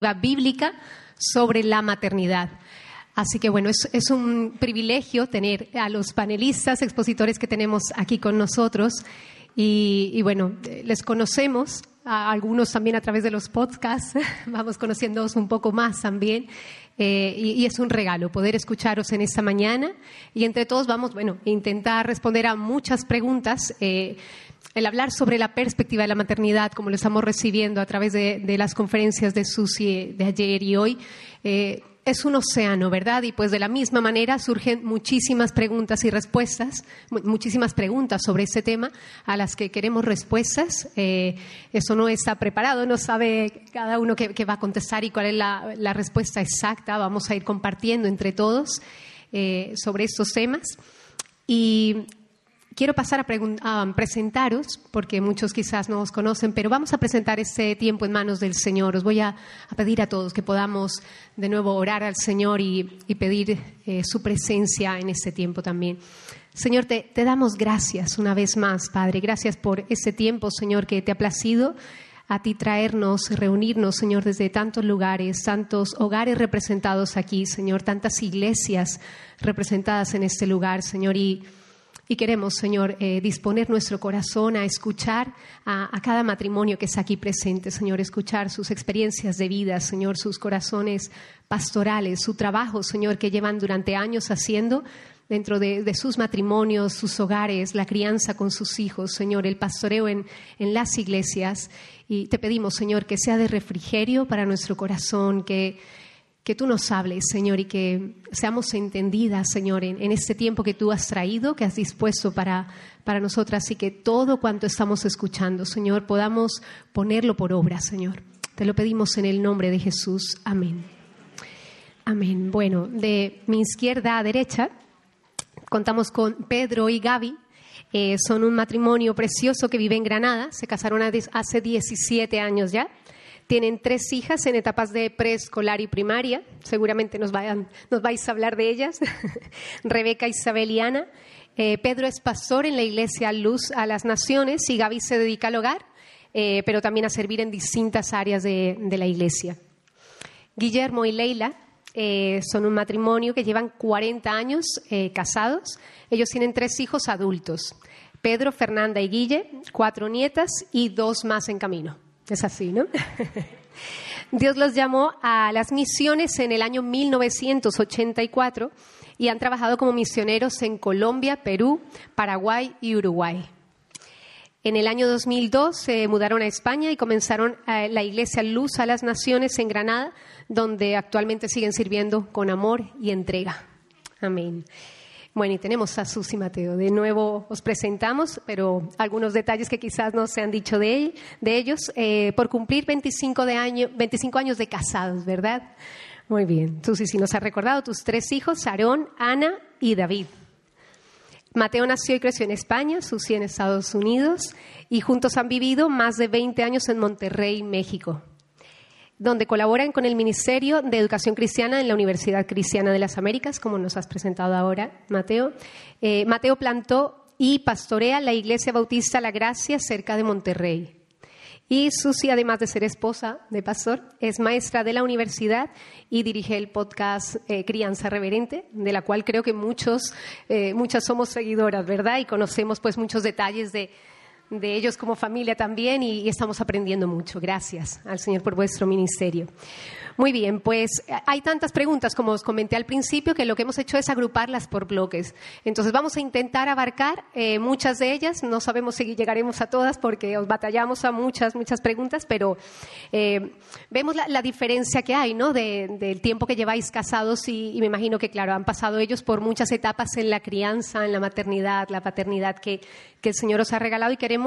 bíblica sobre la maternidad. Así que bueno, es, es, un privilegio tener a los panelistas, expositores que tenemos aquí con nosotros. Y, y bueno, les conocemos, a algunos también a través de los podcasts, vamos conociéndoos un poco más también. Eh, y, y, es un regalo poder escucharos en esta mañana. Y entre todos vamos, bueno, intentar responder a muchas preguntas. Eh, el hablar sobre la perspectiva de la maternidad, como lo estamos recibiendo a través de, las conferencias de Susi de ayer y hoy, eh, es un océano, ¿verdad? Y pues de la misma manera surgen muchísimas preguntas y respuestas, muchísimas preguntas sobre este tema a las que queremos respuestas. Eh, eso no está preparado, no sabe cada uno qué, va a contestar y cuál es la, la, respuesta exacta. Vamos a ir compartiendo entre todos eh, sobre estos temas. Y quiero pasar a, a, presentaros, porque muchos quizás no os conocen, pero vamos a presentar este tiempo en manos del Señor. Os voy a, pedir a todos que podamos de nuevo orar al Señor y, pedir eh, su presencia en este tiempo también. Señor, te, te, damos gracias una vez más, Padre. Gracias por este tiempo, Señor, que te ha placido a ti traernos, reunirnos, Señor, desde tantos lugares, tantos hogares representados aquí, Señor, tantas iglesias representadas en este lugar, Señor, y y queremos, Señor, eh, disponer nuestro corazón a escuchar a, cada matrimonio que está aquí presente, Señor, escuchar sus experiencias de vida, Señor, sus corazones pastorales, su trabajo, Señor, que llevan durante años haciendo dentro de, sus matrimonios, sus hogares, la crianza con sus hijos, Señor, el pastoreo en las iglesias. Y te pedimos, Señor, que sea de refrigerio para nuestro corazón, que que tú nos hables, Señor, y que seamos entendidas, Señor, en, en, este tiempo que tú has traído, que has dispuesto para, para nosotras, y que todo cuanto estamos escuchando, Señor, podamos ponerlo por obra, Señor. Te lo pedimos en el nombre de Jesús. Amén. Amén. Bueno, de mi izquierda a derecha contamos con Pedro y Gaby. Eh, son un matrimonio precioso que vive en Granada. Se casaron hace 17 años ya. Tienen tres hijas en etapas de preescolar y primaria. Seguramente nos, vayan, nos vais a hablar de ellas. Rebeca, Isabel y Ana. Eh, Pedro es pastor en la iglesia Luz a las Naciones y Gaby se dedica al hogar, eh, pero también a servir en distintas áreas de, la iglesia. Guillermo y Leila eh, son un matrimonio que llevan 40 años casados. Ellos tienen tres hijos adultos. Pedro, Fernanda y Guille, cuatro nietas y dos más en camino. Es así, ¿no? Dios los llamó a las misiones en el año 1984 y han trabajado como misioneros en Colombia, Perú, Paraguay y Uruguay. En el año 2002 se mudaron a España y comenzaron la iglesia Luz a las Naciones en Granada, donde actualmente siguen sirviendo con amor y entrega. Amén. Bueno, y tenemos a Susi Mateo. De nuevo os presentamos, pero algunos detalles que quizás no se han dicho de, él, de ellos, eh, por cumplir 25, de año, 25 años de casados, ¿verdad? Muy bien. Susi, si nos has recordado tus tres hijos, Aarón, Ana y David. Mateo nació y creció en España, Susi en Estados Unidos, y juntos han vivido más de 20 años en Monterrey, México donde colaboran con el Ministerio de Educación Cristiana en la Universidad Cristiana de las Américas, como nos has presentado ahora, Mateo. Eh, Mateo plantó y pastorea la Iglesia Bautista La Gracia cerca de Monterrey. Y Susi, además de ser esposa de pastor, es maestra de la universidad y dirige el podcast eh, Crianza Reverente, de la cual creo que muchos, eh, muchas somos seguidoras, ¿verdad? Y conocemos pues muchos detalles de, de ellos como familia también y, y, estamos aprendiendo mucho. Gracias al Señor por vuestro ministerio. Muy bien, pues hay tantas preguntas, como os comenté al principio, que lo que hemos hecho es agruparlas por bloques. Entonces vamos a intentar abarcar eh, muchas de ellas. No sabemos si llegaremos a todas porque os batallamos a muchas, muchas preguntas, pero eh, vemos la, la, diferencia que hay, ¿no? De, del tiempo que lleváis casados y, y, me imagino que, claro, han pasado ellos por muchas etapas en la crianza, en la maternidad, la paternidad que, que el Señor os ha regalado y queremos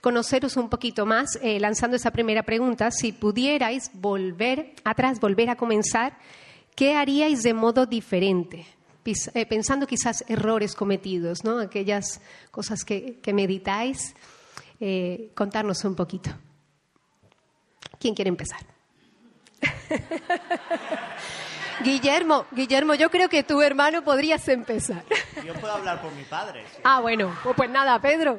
conoceros un poquito más eh, lanzando esa primera pregunta. Si pudierais volver atrás, volver a comenzar, ¿qué haríais de modo diferente? Eh, pensando quizás errores cometidos, ¿no? aquellas cosas que, que meditáis, eh, contarnos un poquito. ¿Quién quiere empezar? Guillermo, Guillermo, yo creo que tu hermano podrías empezar. Yo puedo hablar por mi padre. Sí. Ah, bueno, pues, pues nada, Pedro.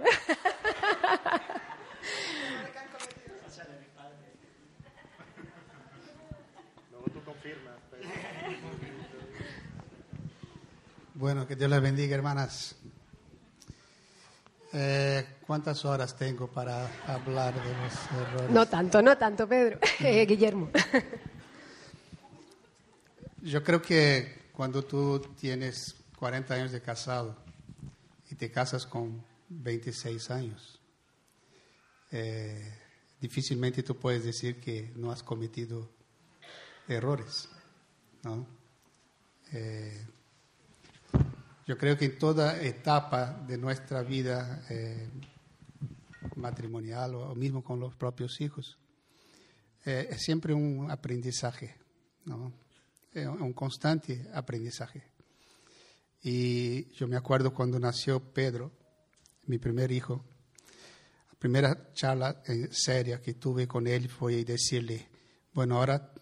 Bueno, que Dios les bendiga, hermanas. Eh, ¿Cuántas horas tengo para hablar de los errores? No tanto, no tanto, Pedro. Eh, Guillermo. Yo creo que cuando tú tienes 40 años de casado y te casas con 26 años, eh, difícilmente tú puedes decir que no has cometido errores, ¿no? Eh, yo creo que en toda etapa de nuestra vida eh, matrimonial o mismo con los propios hijos, es siempre un aprendizaje, ¿no? Eh, un constante aprendizaje. Y yo me acuerdo cuando nació Pedro, mi primer hijo, la primera charla en seria que tuve con él fue decirle, bueno, ahora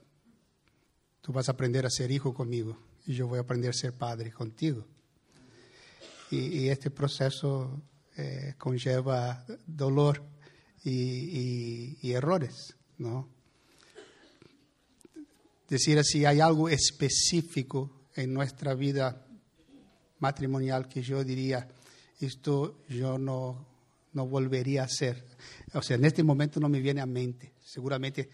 tú vas a aprender a ser hijo conmigo y yo voy a aprender a ser padre contigo y, este proceso eh, conlleva dolor y, errores, ¿no? Decir así, hay algo específico en nuestra vida matrimonial que yo diría, esto yo no, no volvería a hacer. O sea, en este momento no me viene a mente. Seguramente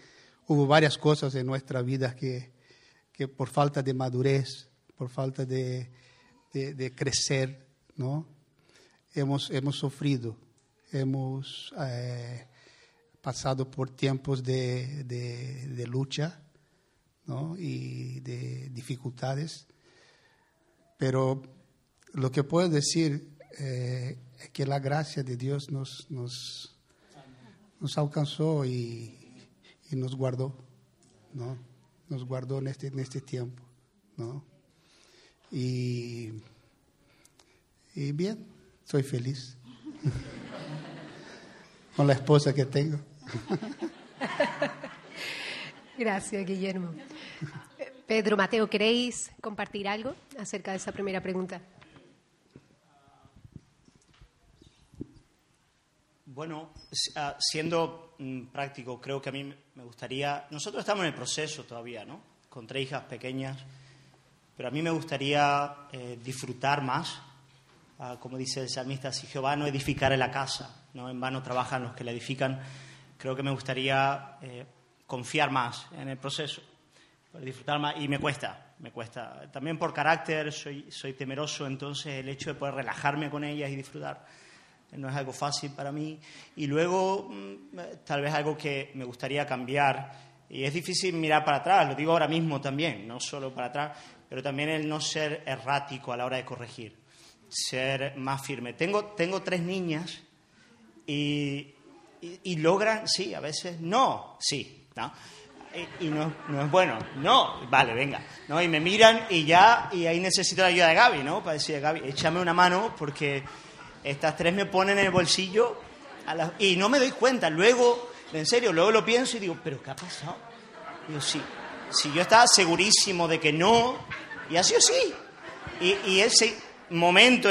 hubo varias cosas en nuestra vida que, que por falta de madurez, por falta de, de crecer, ¿no? Hemos, hemos sufrido, hemos eh, pasado por tiempos de, de, lucha ¿no? y de dificultades, pero lo que puedo decir eh, es que la gracia de Dios nos, nos, nos alcanzó y, y, nos guardó, ¿no? Nos guardó en este, en este tiempo, ¿no? Y y bien, soy feliz con la esposa que tengo. Gracias, Guillermo. Pedro, Mateo, ¿queréis compartir algo acerca de esa primera pregunta? Bueno, ah, siendo mm, práctico, creo que a mí me gustaría, nosotros estamos en el proceso todavía, ¿no? Con tres hijas pequeñas, pero a mí me gustaría eh, disfrutar más Ah, como dice el salmista, si Jehová no edificare la casa, no en vano trabajan los que la edifican, creo que me gustaría eh, confiar más en el proceso, disfrutar más, y me cuesta, me cuesta. También por carácter soy, soy temeroso, entonces el hecho de poder relajarme con ellas y disfrutar no es algo fácil para mí. Y luego, mm, tal vez algo que me gustaría cambiar, y es difícil mirar para atrás, lo digo ahora mismo también, no solo para atrás, pero también el no ser errático a la hora de corregir ser más firme. Tengo, tengo tres niñas y, y, logran, sí, a veces no, sí, ¿no? Y, no, no, es bueno, no, vale, venga, ¿no? Y me miran y ya, y ahí necesito la ayuda de Gaby, ¿no? Para decir, Gaby, échame una mano porque estas tres me ponen en el bolsillo y no me doy cuenta. Luego, en serio, luego lo pienso y digo, ¿pero qué ha pasado? Digo, sí, si yo estaba segurísimo de que no, y así o sí. Y, y él se, momento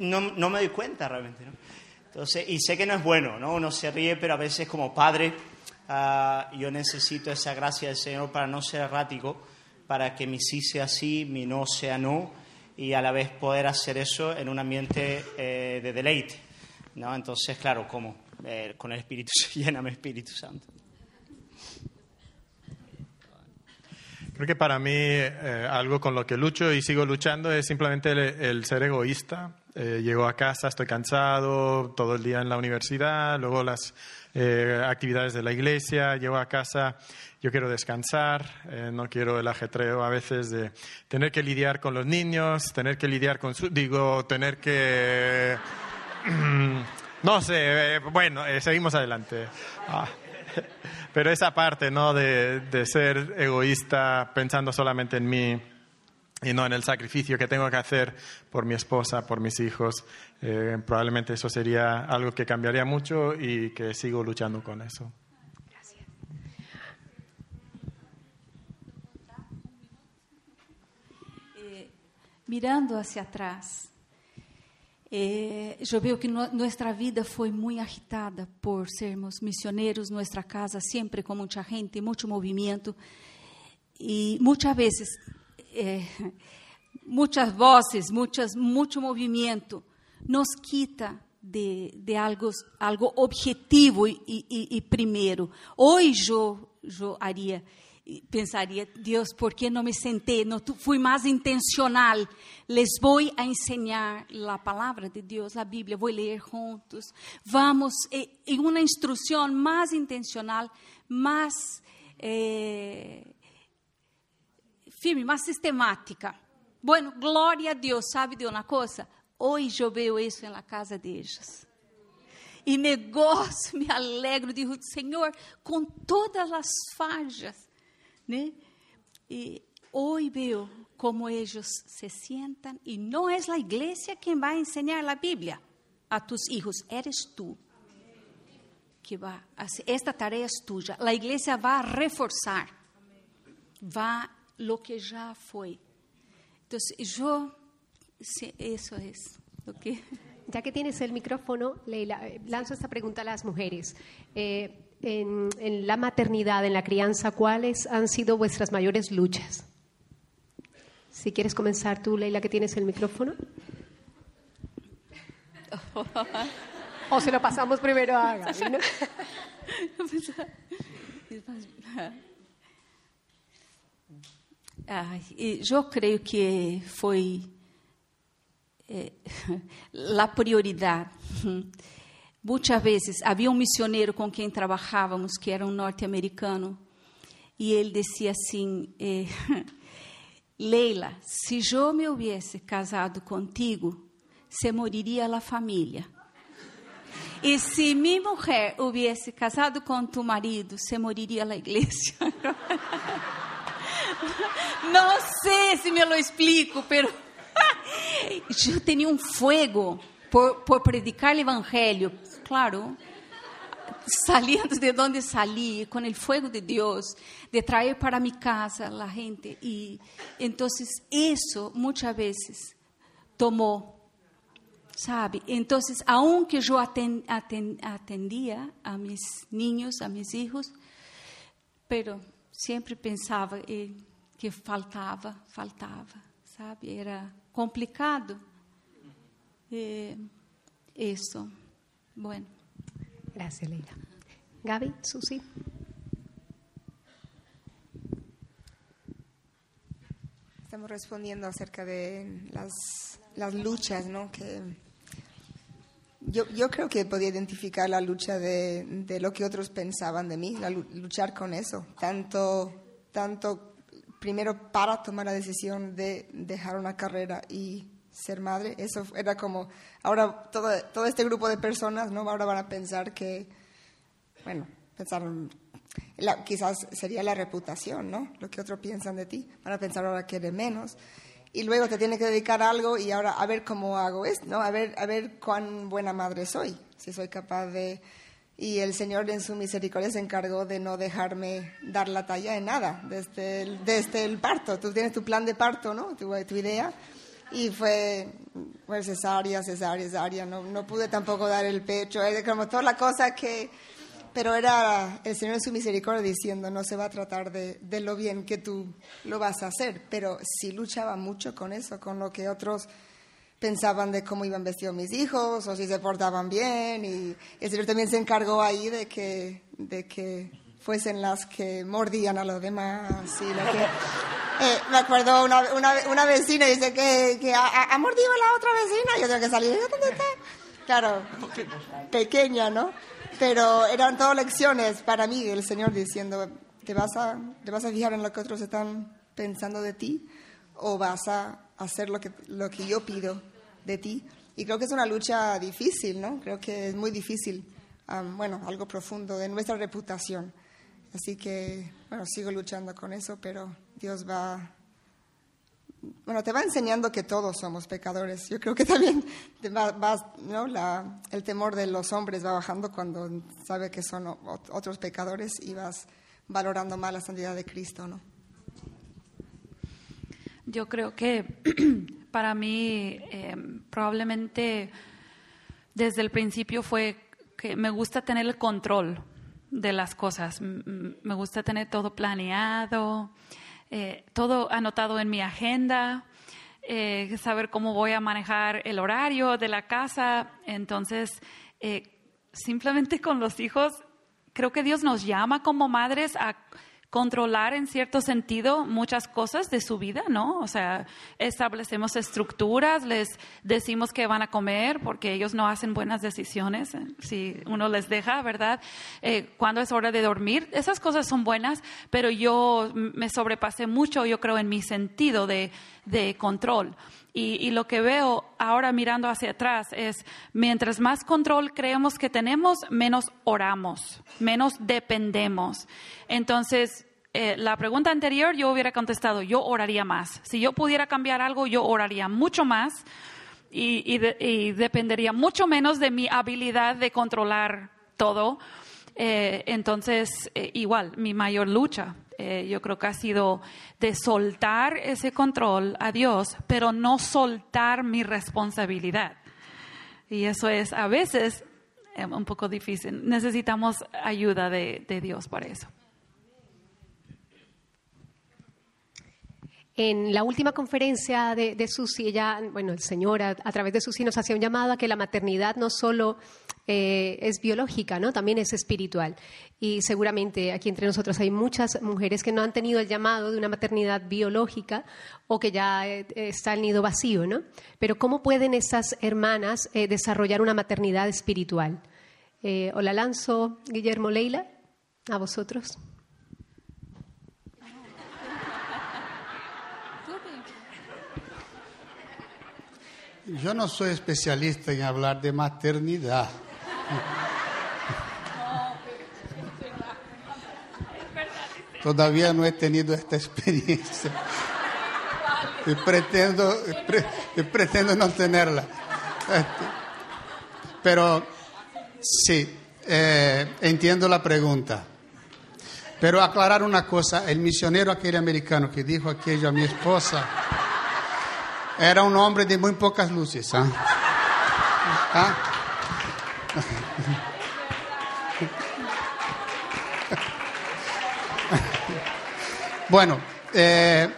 no, no, me doy cuenta realmente. ¿no? Entonces, y sé que no es bueno, ¿no? Uno se ríe, pero a veces como padre ah, yo necesito esa gracia del Señor para no ser errático, para que mi sí sea sí, mi no sea no, y a la vez poder hacer eso en un ambiente eh, de deleite. ¿no? Entonces, claro, ¿cómo? Eh, con el Espíritu, lléname Espíritu Santo. Creo que para mí eh, algo con lo que lucho y sigo luchando es simplemente el, ser egoísta. Eh, llego a casa, estoy cansado, todo el día en la universidad, luego las eh, actividades de la iglesia, llego a casa, yo quiero descansar, no quiero el ajetreo a veces de tener que lidiar con los niños, tener que lidiar con su, digo, tener que... no sé, bueno, seguimos adelante. Ah. Pero esa parte, ¿no? De, ser egoísta pensando solamente en mí y no en el sacrificio que tengo que hacer por mi esposa, por mis hijos, eh, probablemente eso sería algo que cambiaría mucho y que sigo luchando con eso. Gracias. Eh, mirando hacia atrás, É, eu vejo que no, nossa vida foi muito agitada por sermos missioneiros, nossa casa sempre com muita gente, muito movimento. y muchas veces, eh, muchas voces, muchas, mucho movimiento nos quita de, de algo, algo objetivo y, y, y primero. Hoy yo, yo haría pensaria, Deus, por que não me sentei? Não fui mais intencional. Les vou a ensinar a palavra de Deus, a Bíblia, vou ler juntos. Vamos em uma instrução mais intencional, mais eh, firme, mais sistemática. Bueno, glória a Deus, sabe de uma coisa? Hoje eu vejo isso na casa deles. E negócio, me alegro, digo, Senhor, com todas as falhas, né? E hoje veo como eles se sientan e não é a igreja quem vai ensinar a Bíblia a tus hijos, eres tu que vai esta tarefa é tuya. A igreja vai reforçar, vai lo que já foi. Então, eu, isso é o que. Ya que tienes el micrófono, Leila, eh, lanzo esta pregunta a las mujeres. Eh, en, en, la maternidad, en la crianza, ¿cuáles han sido vuestras mayores luchas? Si quieres comenzar tú, Leila, que tienes el micrófono. o se lo pasamos primero a Gaby, eu creio que foi eh, prioridade. Muitas vezes havia um missioneiro com quem trabalhávamos, que era um norte-americano, e ele dizia assim: Leila, se eu me houvesse casado contigo, se moriria a família. E se minha mulher houvesse casado com tu marido, se moriria a igreja. Não sei se me lo explico, pero eu tinha um fogo por, por predicar o evangelho, claro, saliendo de donde salí, con el fuego de Dios, de traer para mi casa la gente. Y entonces eso muchas veces tomó, ¿sabe? Entonces, aunque yo atendía a mis niños, a mis hijos, pero siempre pensaba que faltaba, faltaba, ¿sabe? Era complicado. Eh, eso. Bueno. Gracias, Leila. Gaby, Susi. Estamos respondiendo acerca de las, las luchas, ¿no? Que yo, yo creo que podía identificar la lucha de, de lo que otros pensaban de mí, la, luchar con eso. Tanto, tanto primero para tomar la decisión de dejar una carrera y ser madre. Eso era como, ahora todo, todo este grupo de personas, ¿no? Ahora van a pensar que, bueno, pensaron, quizás sería la reputación, ¿no? Lo que otros piensan de ti. Van a pensar ahora que eres menos. Y luego te tiene que dedicar a algo y ahora a ver cómo hago esto, ¿no? A ver, a ver cuán buena madre soy, si soy capaz de... Y el Señor en su misericordia se encargó de no dejarme dar la talla en nada desde el, desde el parto. Tú tienes tu plan de parto, ¿no? Tu, tu idea y fue, fue cesárea, cesárea, cesárea, no, no pude tampoco dar el pecho, era como toda la cosa que, pero era el Señor en su misericordia diciendo, no se va a tratar de, de, lo bien que tú lo vas a hacer, pero sí luchaba mucho con eso, con lo que otros pensaban de cómo iban vestidos mis hijos o si se portaban bien y el Señor también se encargó ahí de que, de que fuesen las que mordían a los demás y la que eh, me acuerdo una, una, una, vecina dice que, que ha, ha, mordido a la otra vecina. Yo tengo que salir. ¿Dónde está? Claro, pequeña, ¿no? Pero eran todas lecciones para mí, el Señor diciendo, ¿te vas, a, ¿te vas a fijar en lo que otros están pensando de ti? ¿O vas a hacer lo que, lo que yo pido de ti? Y creo que es una lucha difícil, ¿no? Creo que es muy difícil, bueno, algo profundo de nuestra reputación. Así que, bueno, sigo luchando con eso, pero Dios va, bueno, te va enseñando que todos somos pecadores. Yo creo que también va, ¿no? La, el temor de los hombres va bajando cuando sabe que son otros pecadores y vas valorando más la santidad de Cristo, ¿no? Yo creo que para mí eh, probablemente desde el principio fue que me gusta tener el control de las cosas. Me gusta tener todo planeado, eh, todo anotado en mi agenda, eh, saber cómo voy a manejar el horario de la casa. Entonces, eh, simplemente con los hijos, creo que Dios nos llama como madres a controlar en cierto sentido muchas cosas de su vida, ¿no? O sea, establecemos estructuras, les decimos que van a comer porque ellos no hacen buenas decisiones eh, si uno les deja, ¿verdad? Eh, cuando es hora de dormir, esas cosas son buenas, pero yo me sobrepasé mucho, yo creo, en mi sentido de, de control. Y, lo que veo ahora mirando hacia atrás es, mientras más control creemos que tenemos, menos oramos, menos dependemos. Entonces, eh, la pregunta anterior yo hubiera contestado, yo oraría más. Si yo pudiera cambiar algo, yo oraría mucho más y, y, de, y dependería mucho menos de mi habilidad de controlar todo. Eh, entonces, eh, igual, mi mayor lucha eh, yo creo que ha sido de soltar ese control a Dios, pero no soltar mi responsabilidad. Y eso es a veces eh, un poco difícil. Necesitamos ayuda de, de Dios para eso. En la última conferencia de, de Susi, ella, bueno, el Señor a, a, través de Susi nos hacía un llamado a que la maternidad no solo eh, es biológica, ¿no? También es espiritual. Y seguramente aquí entre nosotros hay muchas mujeres que no han tenido el llamado de una maternidad biológica o que ya eh, está el nido vacío, ¿no? Pero ¿cómo pueden esas hermanas eh, desarrollar una maternidad espiritual? O la lanzo, Guillermo Leila, a vosotros. Yo no soy especialista en hablar de maternidad. Todavía no he tenido esta experiencia. Y pretendo, pretendo no tenerla. Pero sí, eh, entiendo la pregunta. Pero aclarar una cosa, el misionero aquel americano que dijo aquello a mi esposa era un hombre de muy pocas luces. ¿eh? ¿Ah? bueno, eh,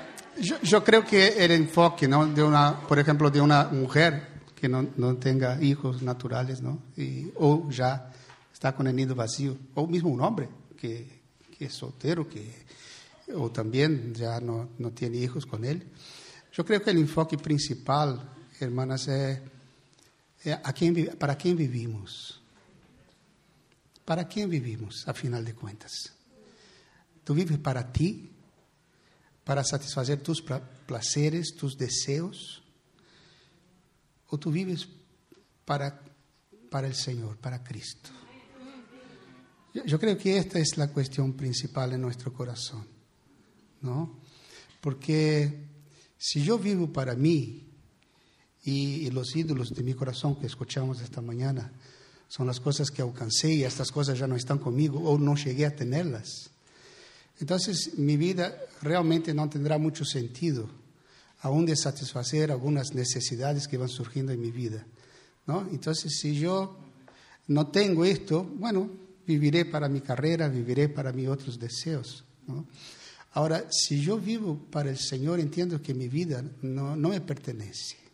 yo, yo, creo que el enfoque, ¿no? De una, por ejemplo, de una mujer que no, no tenga hijos naturales, ¿no? Y, o ya está con el nido vacío, o mismo un hombre que, que es soltero, que, o también ya no, no tiene hijos con él. Yo creo que el enfoque principal, hermanas, es, quién, para quién vivimos. ¿Para quién vivimos, a final de cuentas? ¿Tú vives para ti? ¿Para satisfacer tus placeres, tus deseos? ¿O tú vives para, para el Señor, para Cristo? Yo, yo creo que esta es la cuestión principal en nuestro corazón, ¿no? Porque si yo vivo para mí y, los ídolos de mi corazón que escuchamos esta mañana, son las cosas que alcancé y estas cosas ya no están conmigo o no llegué a tenerlas. Entonces mi vida realmente no tendrá mucho sentido, aún de satisfacer algunas necesidades que van surgiendo en mi vida. ¿no? Entonces si yo no tengo esto, bueno, viviré para mi carrera, viviré para mis otros deseos. ¿no? Ahora, si yo vivo para el Señor, entiendo que mi vida no, no me pertenece.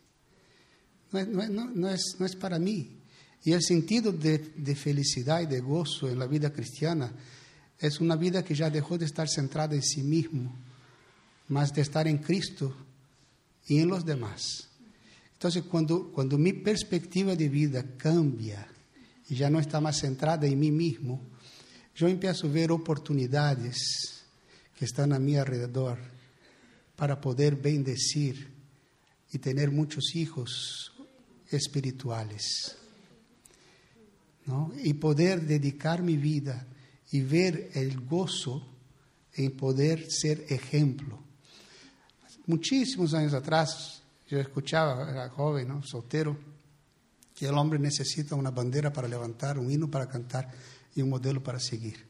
No, es, no es para mí. Y el sentido de, de, felicidad y de gozo en la vida cristiana es una vida que ya dejó de estar centrada en sí mismo, más de estar en Cristo y en los demás. Entonces, cuando, cuando mi perspectiva de vida cambia y ya no está más centrada en mí mismo, yo empiezo a ver oportunidades que están a mi alrededor para poder bendecir y tener muchos hijos espirituales. ¿no? y poder dedicar mi vida y ver el gozo en poder ser ejemplo. Muchísimos años atrás yo escuchaba, era joven, ¿no? soltero, que el hombre necesita una bandera para levantar, un himno para cantar y un modelo para seguir.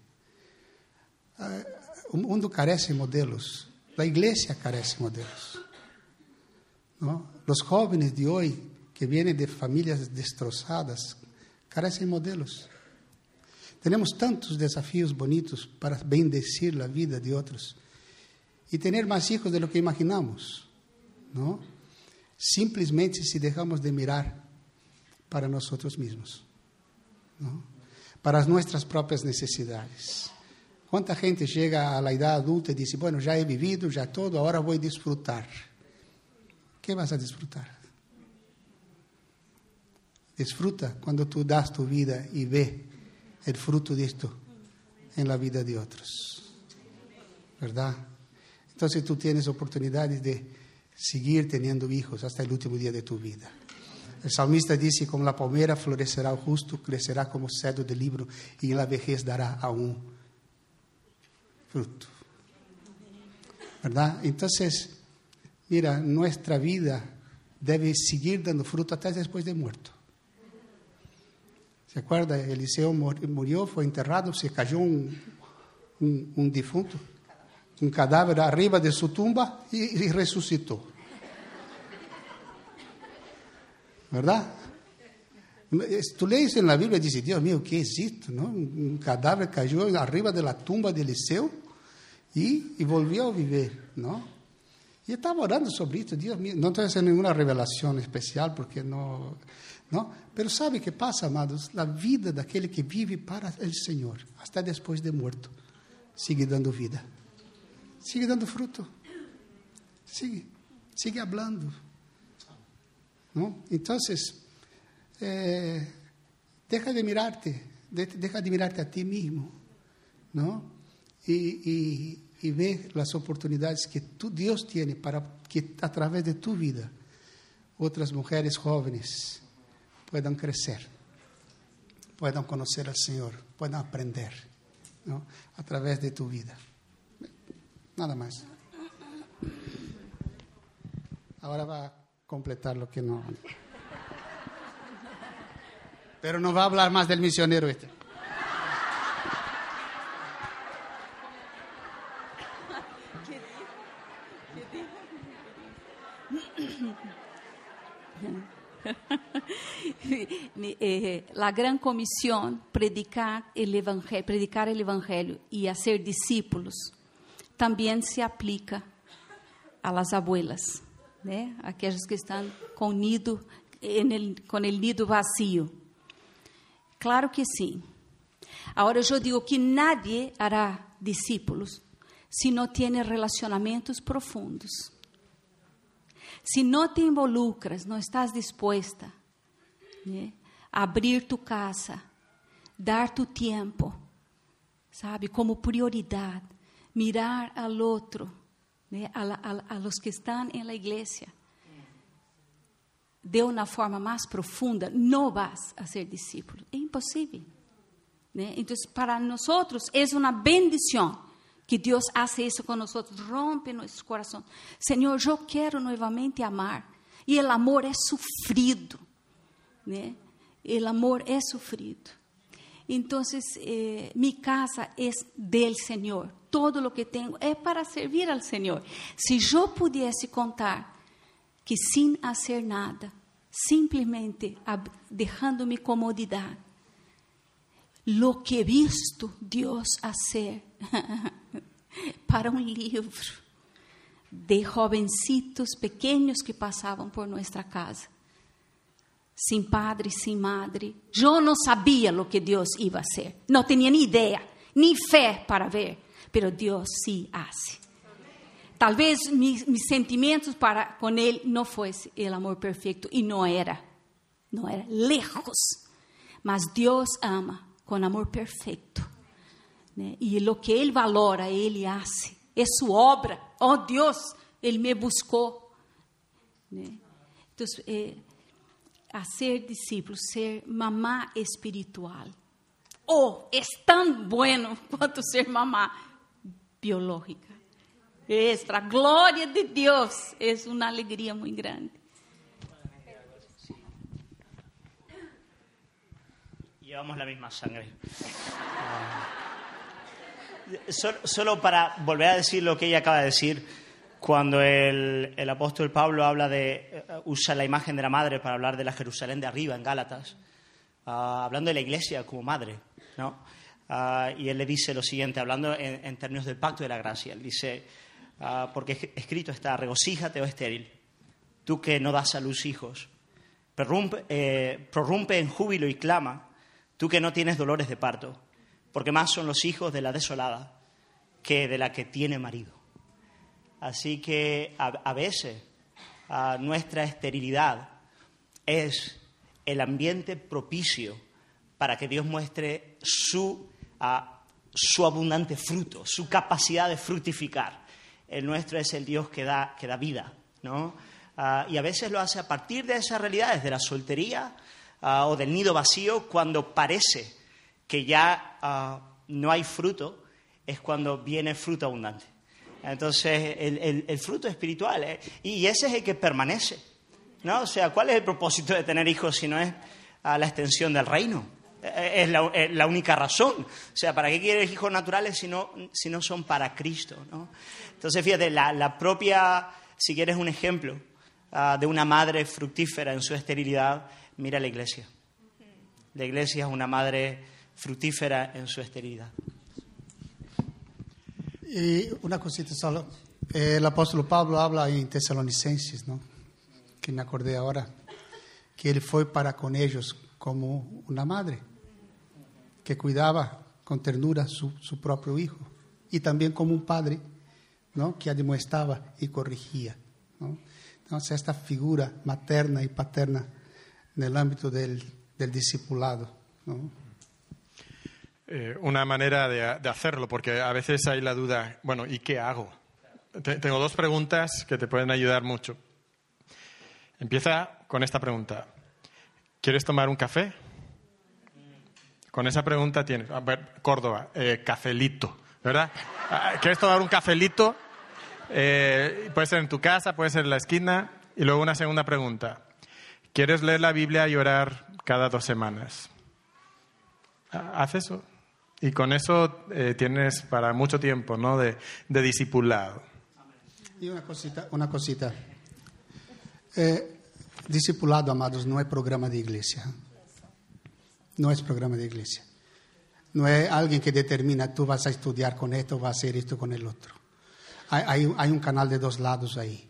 Uh, o mundo carece de modelos, la iglesia carece de modelos. ¿no? Los jóvenes de hoy que vienen de familias destrozadas, carecen modelos. Tenemos tantos desafios bonitos para bendecir la vida de otros. y tener más hijos de lo que imaginamos, ¿no? Simplesmente si dejamos de mirar para nosotros mismos, ¿no? para nuestras propias necesidades. ¿Cuánta gente llega a la edad adulta y dice, bueno, ya he vivido, ya todo, ahora voy a disfrutar? ¿Qué vas a disfrutar? Disfruta cuando tú das tu vida y ve el fruto de esto en la vida de otros. ¿Verdad? Entonces tú tienes oportunidades de seguir teniendo hijos hasta el último día de tu vida. El salmista dice, como la palmera florecerá el justo, crecerá como cedro del libro y en la vejez dará aún fruto. ¿Verdad? Entonces, mira, nuestra vida debe seguir dando fruto hasta después de muerto. ¿Se acuerda? Eliseo murió, fue enterrado, se cayó un, un, un difunto, un cadáver arriba de su tumba y, y resucitó. ¿Verdad? Tú lees en la Biblia y dices, Dios mío, ¿qué es esto? ¿no? Un cadáver cayó arriba de la tumba de Eliseo y, y volvió a vivir, ¿no? Y estaba orando sobre esto, Dios mío, no estoy haciendo ninguna revelación especial porque no, ¿no? Pero sabe qué pasa, amados? La vida de aquel que vive para el Señor, hasta después de muerto, sigue dando vida, sigue dando fruto, sigue, sigue hablando, ¿no? Entonces, eh, deja de mirarte, de, deja de mirarte a ti mismo, ¿no? Y, y, y, ve las oportunidades que tu Dios tiene para que a través de tu vida otras mujeres jóvenes puedan crecer, puedan conocer al Señor, puedan aprender, ¿no? A través de tu vida. Nada más. Ahora va a completar lo que no. Pero no va a hablar más del misionero este. Eh, la gran comisión, predicar el, evangelio, predicar el Evangelio y hacer discípulos, también se aplica a las abuelas, ¿né? aquellas que están con, nido, el, con el nido vacío. Claro que sim. Agora eu digo que nadie hará discípulos se não tem relacionamentos profundos. Se não te involucras, não estás disposta né, a abrir tu casa, dar tu tempo, sabe, como prioridade, mirar al outro, né, a, a, a los que estão na igreja de uma forma mais profunda, não vas a ser discípulo. É impossível. ¿né? Então, para nós é uma bendição que Deus hace isso com nós, rompe nosso coração. Senhor, eu quero novamente amar. E o amor é sofrido. Né? O amor é sofrido. Então, eh, mi casa é del Senhor. Todo lo que tenho é para servir al Senhor. Se eu pudesse contar que sin hacer nada, simplesmente dejando mi comodidad, lo que visto Dios hacer para un libro de jovencitos pequeños que pasaban por nuestra casa, sin padre, sin madre. Yo no sabía lo que Dios iba a hacer, no tenía ni idea, ni fe para ver, pero Dios sí hace. Talvez mis, mis sentimentos para com ele não fosse o amor perfeito e não era, não era lejos. Mas Deus ama com amor perfeito. Né? E o que Ele valora, Ele hace. É sua obra. Oh Deus, Ele me buscou. Né? Então, é, a ser discípulo, ser mamá espiritual. Oh, é tão bueno quanto ser mamá biológica. Extra, glória de Deus, é uma alegria muito grande. Llevamos la misma sangre. Solo, solo, para volver a decir lo que ella acaba de decir, cuando el, el apóstol Pablo habla de, uh, usa la imagen de la madre para hablar de la Jerusalén de arriba en Gálatas, uh, hablando de la iglesia como madre, ¿no? Uh, y él le dice lo siguiente, hablando en, en términos del pacto de la gracia, él dice, Ah, porque escrito está, regocíjate, oh estéril, tú que no das a luz hijos, prorrumpe, eh, prorrumpe en júbilo y clama, tú que no tienes dolores de parto, porque más son los hijos de la desolada que de la que tiene marido. Así que a, veces nuestra esterilidad es el ambiente propicio para que Dios muestre su, su abundante fruto, su capacidad de fructificar. El nuestro es el Dios que da, que da vida, ¿no? Ah, y a veces lo hace a partir de esas realidades, de la soltería ah, o del nido vacío, cuando parece que ya ah, no hay fruto, es cuando viene fruto abundante. Entonces, el, fruto espiritual, ¿eh? y ese es el que permanece. ¿no? O sea, ¿cuál es el propósito de tener hijos si no es a la extensión del reino? Eh, eh, es la, la, única razón. O sea, ¿para qué quieres hijos naturales si no, si no son para Cristo? ¿no? Entonces, fíjate, la, la, propia, si quieres un ejemplo uh, de una madre fructífera en su esterilidad, mira la iglesia. La iglesia es una madre fructífera en su esterilidad. Y una cosita solo. El apóstol Pablo habla en Tesalonicenses, ¿no? que me acordé ahora, que él fue para con ellos como una madre, que cuidaba con ternura su, su propio hijo, y también como un padre ¿no? que admoestaba y corrigía. ¿no? Entonces, esta figura materna y paterna en el ámbito del, del discipulado. ¿no? Eh, una manera de, hacerlo, porque a veces hay la duda, bueno, ¿y qué hago? tengo dos preguntas que te pueden ayudar mucho. Empieza con esta pregunta. ¿Quieres tomar un café? Con esa pregunta tienes, a ver, Córdoba, eh, cafelito, ¿verdad? Ah, ¿Quieres tomar un cafelito? Eh, puede ser en tu casa, puede ser en la esquina. Y luego una segunda pregunta. ¿Quieres leer la Biblia y orar cada dos semanas? Ah, ¿Haz eso? Y con eso eh, tienes para mucho tiempo, ¿no? De, de discipulado. Y una cosita, una cosita. Eh, discipulado, amados, no es programa de iglesia. No es programa de iglesia. No es alguien que determina, tú vas a estudiar con esto, vas a hacer esto con el otro. Hay, hay, un canal de dos lados ahí.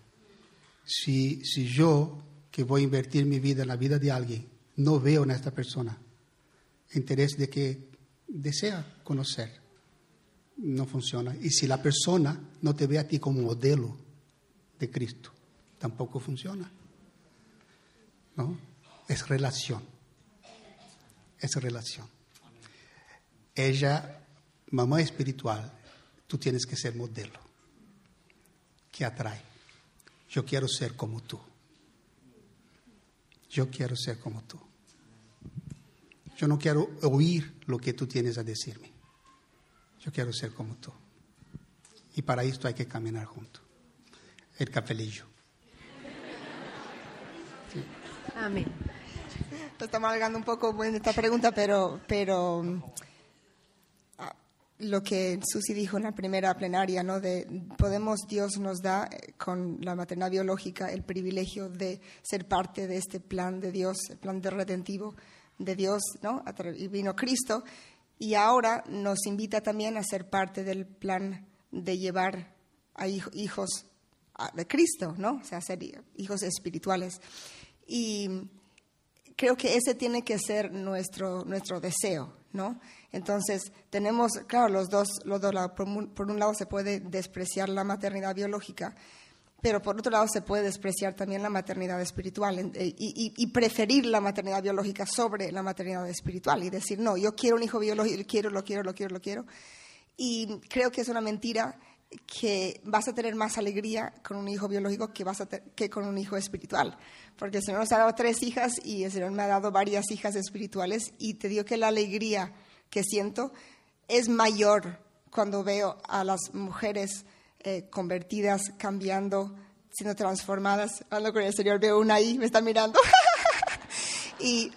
Si, si yo, que voy a invertir mi vida en la vida de alguien, no veo en esta persona interés de que desea conocer, no funciona. Y si la persona no te ve a ti como modelo de Cristo, tampoco funciona. ¿No? Es relación. Es relación. Ella, mamá espiritual, tú tienes que ser modelo. Que atrae. Yo quiero ser como tú. Yo quiero ser como tú. Yo no quiero oír lo que tú tienes a decirme. Yo quiero ser como tú. Y para esto hay que caminar juntos. El cafelillo. Amén. Estamos alargando un poco en esta pregunta, pero, pero ah, lo que Susi dijo en la primera plenaria, ¿no? De podemos, Dios nos da eh, con la maternidad biológica el privilegio de ser parte de este plan de Dios, el plan de redentivo de Dios, ¿no? Y vino Cristo, y ahora nos invita también a ser parte del plan de llevar a hijos de Cristo, ¿no? O sea, ser hijos espirituales. Y creo que ese tiene que ser nuestro, nuestro deseo, ¿no? Entonces, tenemos, claro, los dos, los dos por un lado se puede despreciar la maternidad biológica, pero por otro lado se puede despreciar también la maternidad espiritual eh, y, preferir la maternidad biológica sobre la maternidad espiritual y decir, no, yo quiero un hijo biológico, quiero, lo quiero, lo quiero, lo quiero. Y creo que es una mentira que vas a tener más alegría con un hijo biológico que, vas a que con un hijo espiritual. Porque el Señor nos ha dado tres hijas y el Señor me ha dado varias hijas espirituales y te digo que la alegría que siento es mayor cuando veo a las mujeres eh, convertidas, cambiando, siendo transformadas. Hablando con el Señor, veo una ahí, me está mirando. y,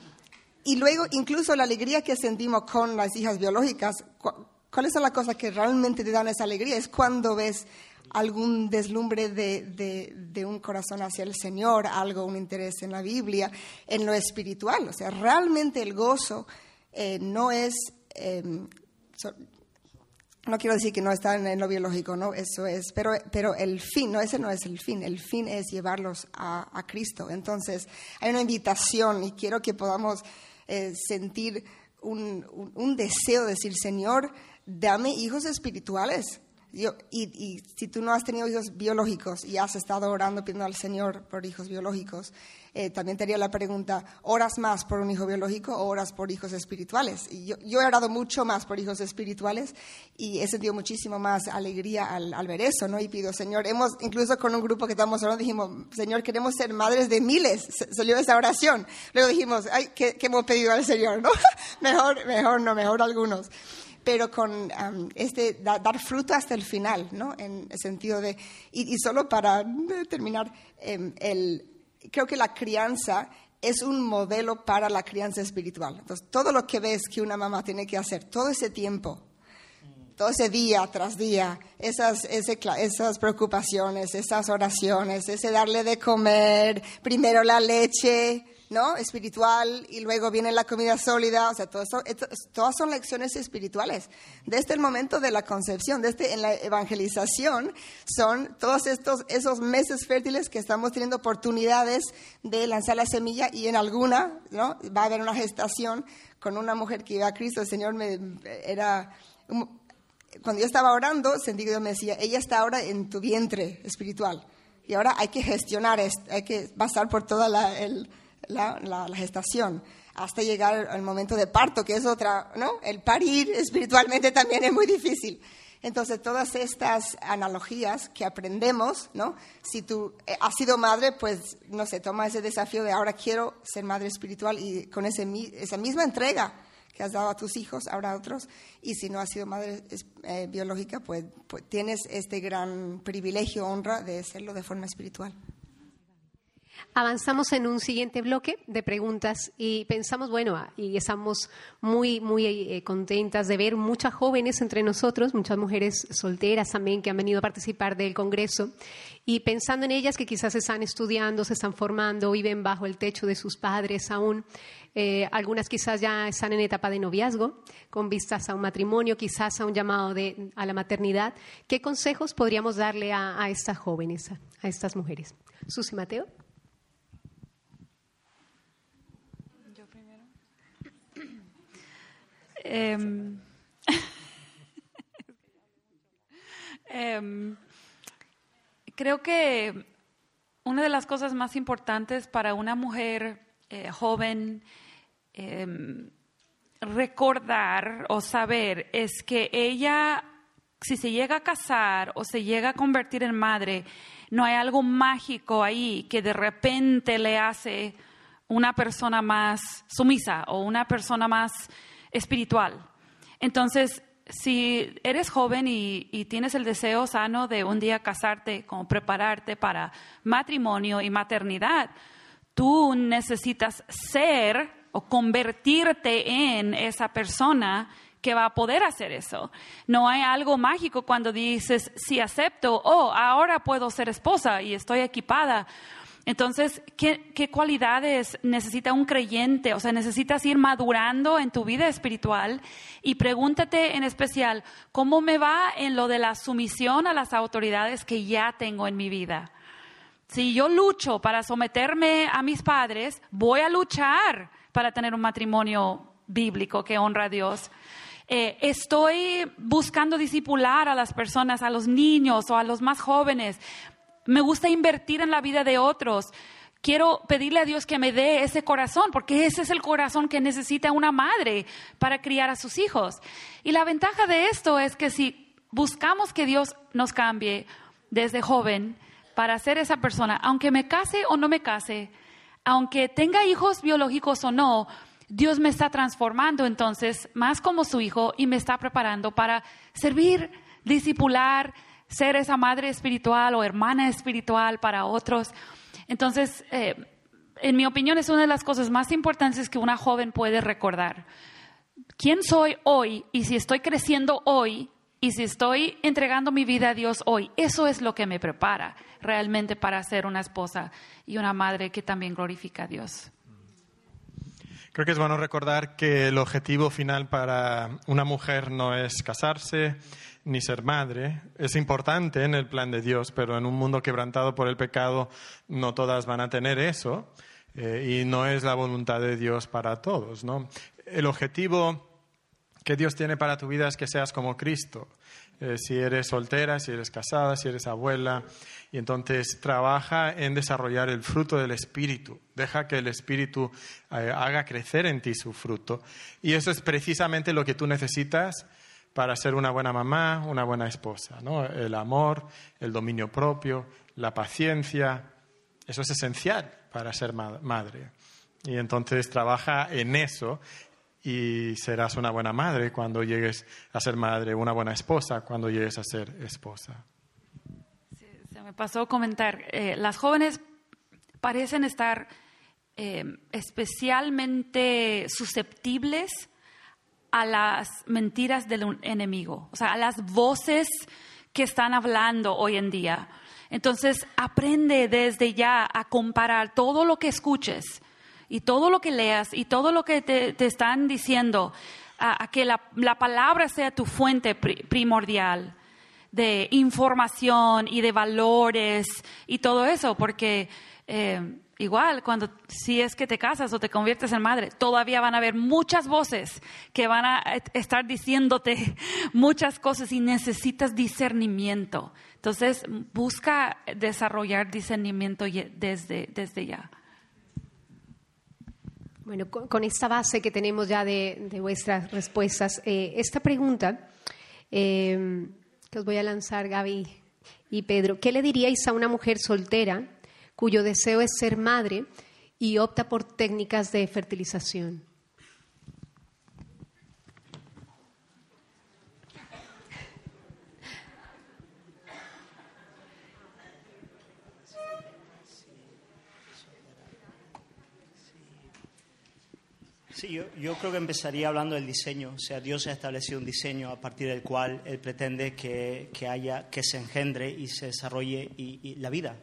y luego, incluso la alegría que sentimos con las hijas biológicas, ¿cuál es la cosa que realmente te dan esa alegría? Es cuando ves algún deslumbre de, de, de, un corazón hacia el Señor, algo, un interés en la Biblia, en lo espiritual. O sea, realmente el gozo eh, no es... Em, no quiero decir que no están en lo biológico, no, eso es, pero, pero el fin, no, ese no es el fin, el fin es llevarlos a, a Cristo. Entonces, hay una invitación y quiero que podamos eh, sentir un, un, un deseo de decir, Señor, dame hijos espirituales. Yo, y, y, si tú no has tenido hijos biológicos y has estado orando pidiendo al Señor por hijos biológicos, eh, también te haría la pregunta, ¿oras más por un hijo biológico o oras por hijos espirituales? Y yo, yo, he orado mucho más por hijos espirituales y he sentido muchísimo más alegría al, al, ver eso, ¿no? Y pido, Señor, hemos, incluso con un grupo que estamos orando, dijimos, Señor, queremos ser madres de miles. Salió esa oración. Luego dijimos, ay, ¿qué, qué hemos pedido al Señor, no? mejor, mejor no, mejor algunos pero con um, este da, dar fruto hasta el final, ¿no? En el sentido de y, y solo para terminar, eh, el, creo que la crianza es un modelo para la crianza espiritual. Entonces, todo lo que ves que una mamá tiene que hacer todo ese tiempo, todo ese día tras día, esas, ese, esas preocupaciones, esas oraciones, ese darle de comer, primero la leche, ¿no? espiritual y luego viene la comida sólida, o sea, todo todas son lecciones espirituales. Desde el momento de la concepción, desde en la evangelización, son todos estos esos meses fértiles que estamos teniendo oportunidades de lanzar la semilla y en alguna, ¿no? Va a haber una gestación con una mujer que iba a Cristo, el Señor me era cuando yo estaba orando, sentí que Dios me decía, ella está ahora en tu vientre espiritual. Y ahora hay que gestionar esto, hay que pasar por toda la, el, la, gestación hasta llegar al momento de parto, que es otra, ¿no? El parir espiritualmente también es muy difícil. Entonces, todas estas analogías que aprendemos, ¿no? Si tú has sido madre, pues, no sé, toma ese desafío de ahora quiero ser madre espiritual y con ese, esa misma entrega que has dado a tus hijos, ahora a otros. Y si no has sido madre eh, biológica, pues, pues tienes este gran privilegio, honra de serlo de forma espiritual. Avanzamos en un siguiente bloque de preguntas y pensamos, bueno, y estamos muy, muy eh, contentas de ver muchas jóvenes entre nosotros, muchas mujeres solteras también que han venido a participar del Congreso y pensando en ellas que quizás están estudiando, se están formando, viven bajo el techo de sus padres aún. Eh, algunas quizás ya están en etapa de noviazgo, con vistas a un matrimonio, quizás a un llamado de, a la maternidad. ¿Qué consejos podríamos darle a, a estas jóvenes, a, a estas mujeres? Susi Mateo. Eh, eh, creo que una de las cosas más importantes para una mujer eh, joven em, recordar o saber es que ella, si se llega a casar o se llega a convertir en madre, no hay algo mágico ahí que de repente le hace una persona más sumisa o una persona más espiritual. Entonces, si eres joven y, y, tienes el deseo sano de un día casarte, como prepararte para matrimonio y maternidad, tú necesitas ser o convertirte en esa persona que va a poder hacer eso. No hay algo mágico cuando dices, si acepto, oh, ahora puedo ser esposa y estoy equipada entonces, ¿qué, ¿qué, cualidades necesita un creyente? O sea, necesitas ir madurando en tu vida espiritual y pregúntate en especial, ¿cómo me va en lo de la sumisión a las autoridades que ya tengo en mi vida? Si yo lucho para someterme a mis padres, voy a luchar para tener un matrimonio bíblico que honra a Dios. Eh, estoy buscando disipular a las personas, a los niños o a los más jóvenes. Me gusta invertir en la vida de otros. Quiero pedirle a Dios que me dé ese corazón, porque ese es el corazón que necesita una madre para criar a sus hijos. Y la ventaja de esto es que si buscamos que Dios nos cambie desde joven para ser esa persona, aunque me case o no me case, aunque tenga hijos biológicos o no, Dios me está transformando entonces más como su hijo y me está preparando para servir, discipular, ser esa madre espiritual o hermana espiritual para otros. Entonces, eh, en mi opinión, es una de las cosas más importantes que una joven puede recordar. ¿Quién soy hoy? Y si estoy creciendo hoy, y si estoy entregando mi vida a Dios hoy, eso es lo que me prepara realmente para ser una esposa y una madre que también glorifica a Dios. Creo que es bueno recordar que el objetivo final para una mujer no es casarse, ni ser madre. Es importante en el plan de Dios, pero en un mundo quebrantado por el pecado no todas van a tener eso eh, y no es la voluntad de Dios para todos. ¿no? El objetivo que Dios tiene para tu vida es que seas como Cristo. Eh, si eres soltera, si eres casada, si eres abuela. Y entonces trabaja en desarrollar el fruto del Espíritu. Deja que el Espíritu eh, haga crecer en ti su fruto. Y eso es precisamente lo que tú necesitas para ser una buena mamá, una buena esposa. ¿no? El amor, el dominio propio, la paciencia. Eso es esencial para ser madre. Y entonces trabaja en eso y serás una buena madre cuando llegues a ser madre, una buena esposa cuando llegues a ser esposa. se me pasó comentar, eh, las jóvenes parecen estar eh, especialmente susceptibles a las mentiras del enemigo, o sea, a las voces que están hablando hoy en día. Entonces, aprende desde ya a comparar todo lo que escuches y todo lo que leas y todo lo que te, están diciendo, a, que la, palabra sea tu fuente primordial de información y de valores y todo eso, porque eh, igual cuando si es que te casas o te conviertes en madre, todavía van a haber muchas voces que van a estar diciéndote muchas cosas y necesitas discernimiento. Entonces, busca desarrollar discernimiento desde, desde ya. Bueno, con, esta base que tenemos ya de, vuestras respuestas, eh, esta pregunta em, que os voy a lanzar, Gaby y Pedro, ¿qué le diríais a una mujer soltera cuyo deseo es ser madre y opta por técnicas de fertilización? Sí, yo, creo que empezaría hablando del diseño. O sea, Dios ha establecido un diseño a partir del cual Él pretende que, haya, que se engendre y se desarrolle y, la vida.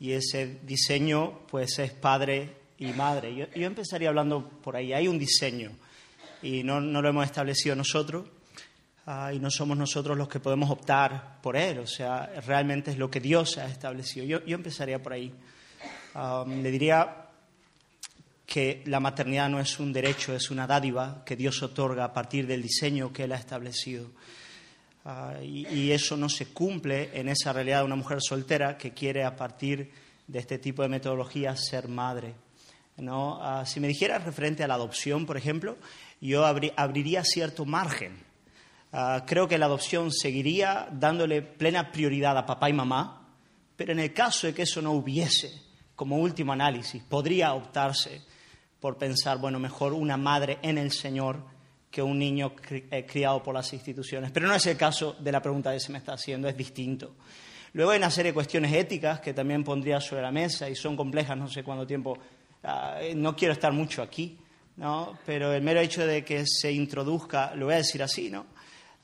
Y ese diseño, pues, es padre y madre. Yo, empezaría hablando por ahí. Hay un diseño y no, lo hemos establecido nosotros. Ah, y no somos nosotros los que podemos optar por él, o sea, realmente es lo que Dios ha establecido. Yo, yo empezaría por ahí. Ah, le diría que la maternidad no es un derecho, es una dádiva que Dios otorga a partir del diseño que Él ha establecido. Ah, y, eso no se cumple en esa realidad de una mujer soltera que quiere a partir de este tipo de metodología ser madre. ¿no? Ah, si me dijera referente a la adopción, por ejemplo, yo abriría cierto margen. Ah, creo que la adopción seguiría dándole plena prioridad a papá y mamá, pero en el caso de que eso no hubiese, como último análisis, podría optarse por pensar, bueno, mejor una madre en el Señor que un niño eh, criado por las instituciones. Pero no es el caso de la pregunta que se me está haciendo, es distinto. Luego hay una serie de cuestiones éticas que también pondría sobre la mesa y son complejas, no sé cuánto tiempo, ah, no quiero estar mucho aquí, ¿no? pero el mero hecho de que se introduzca, lo voy a decir así, ¿no?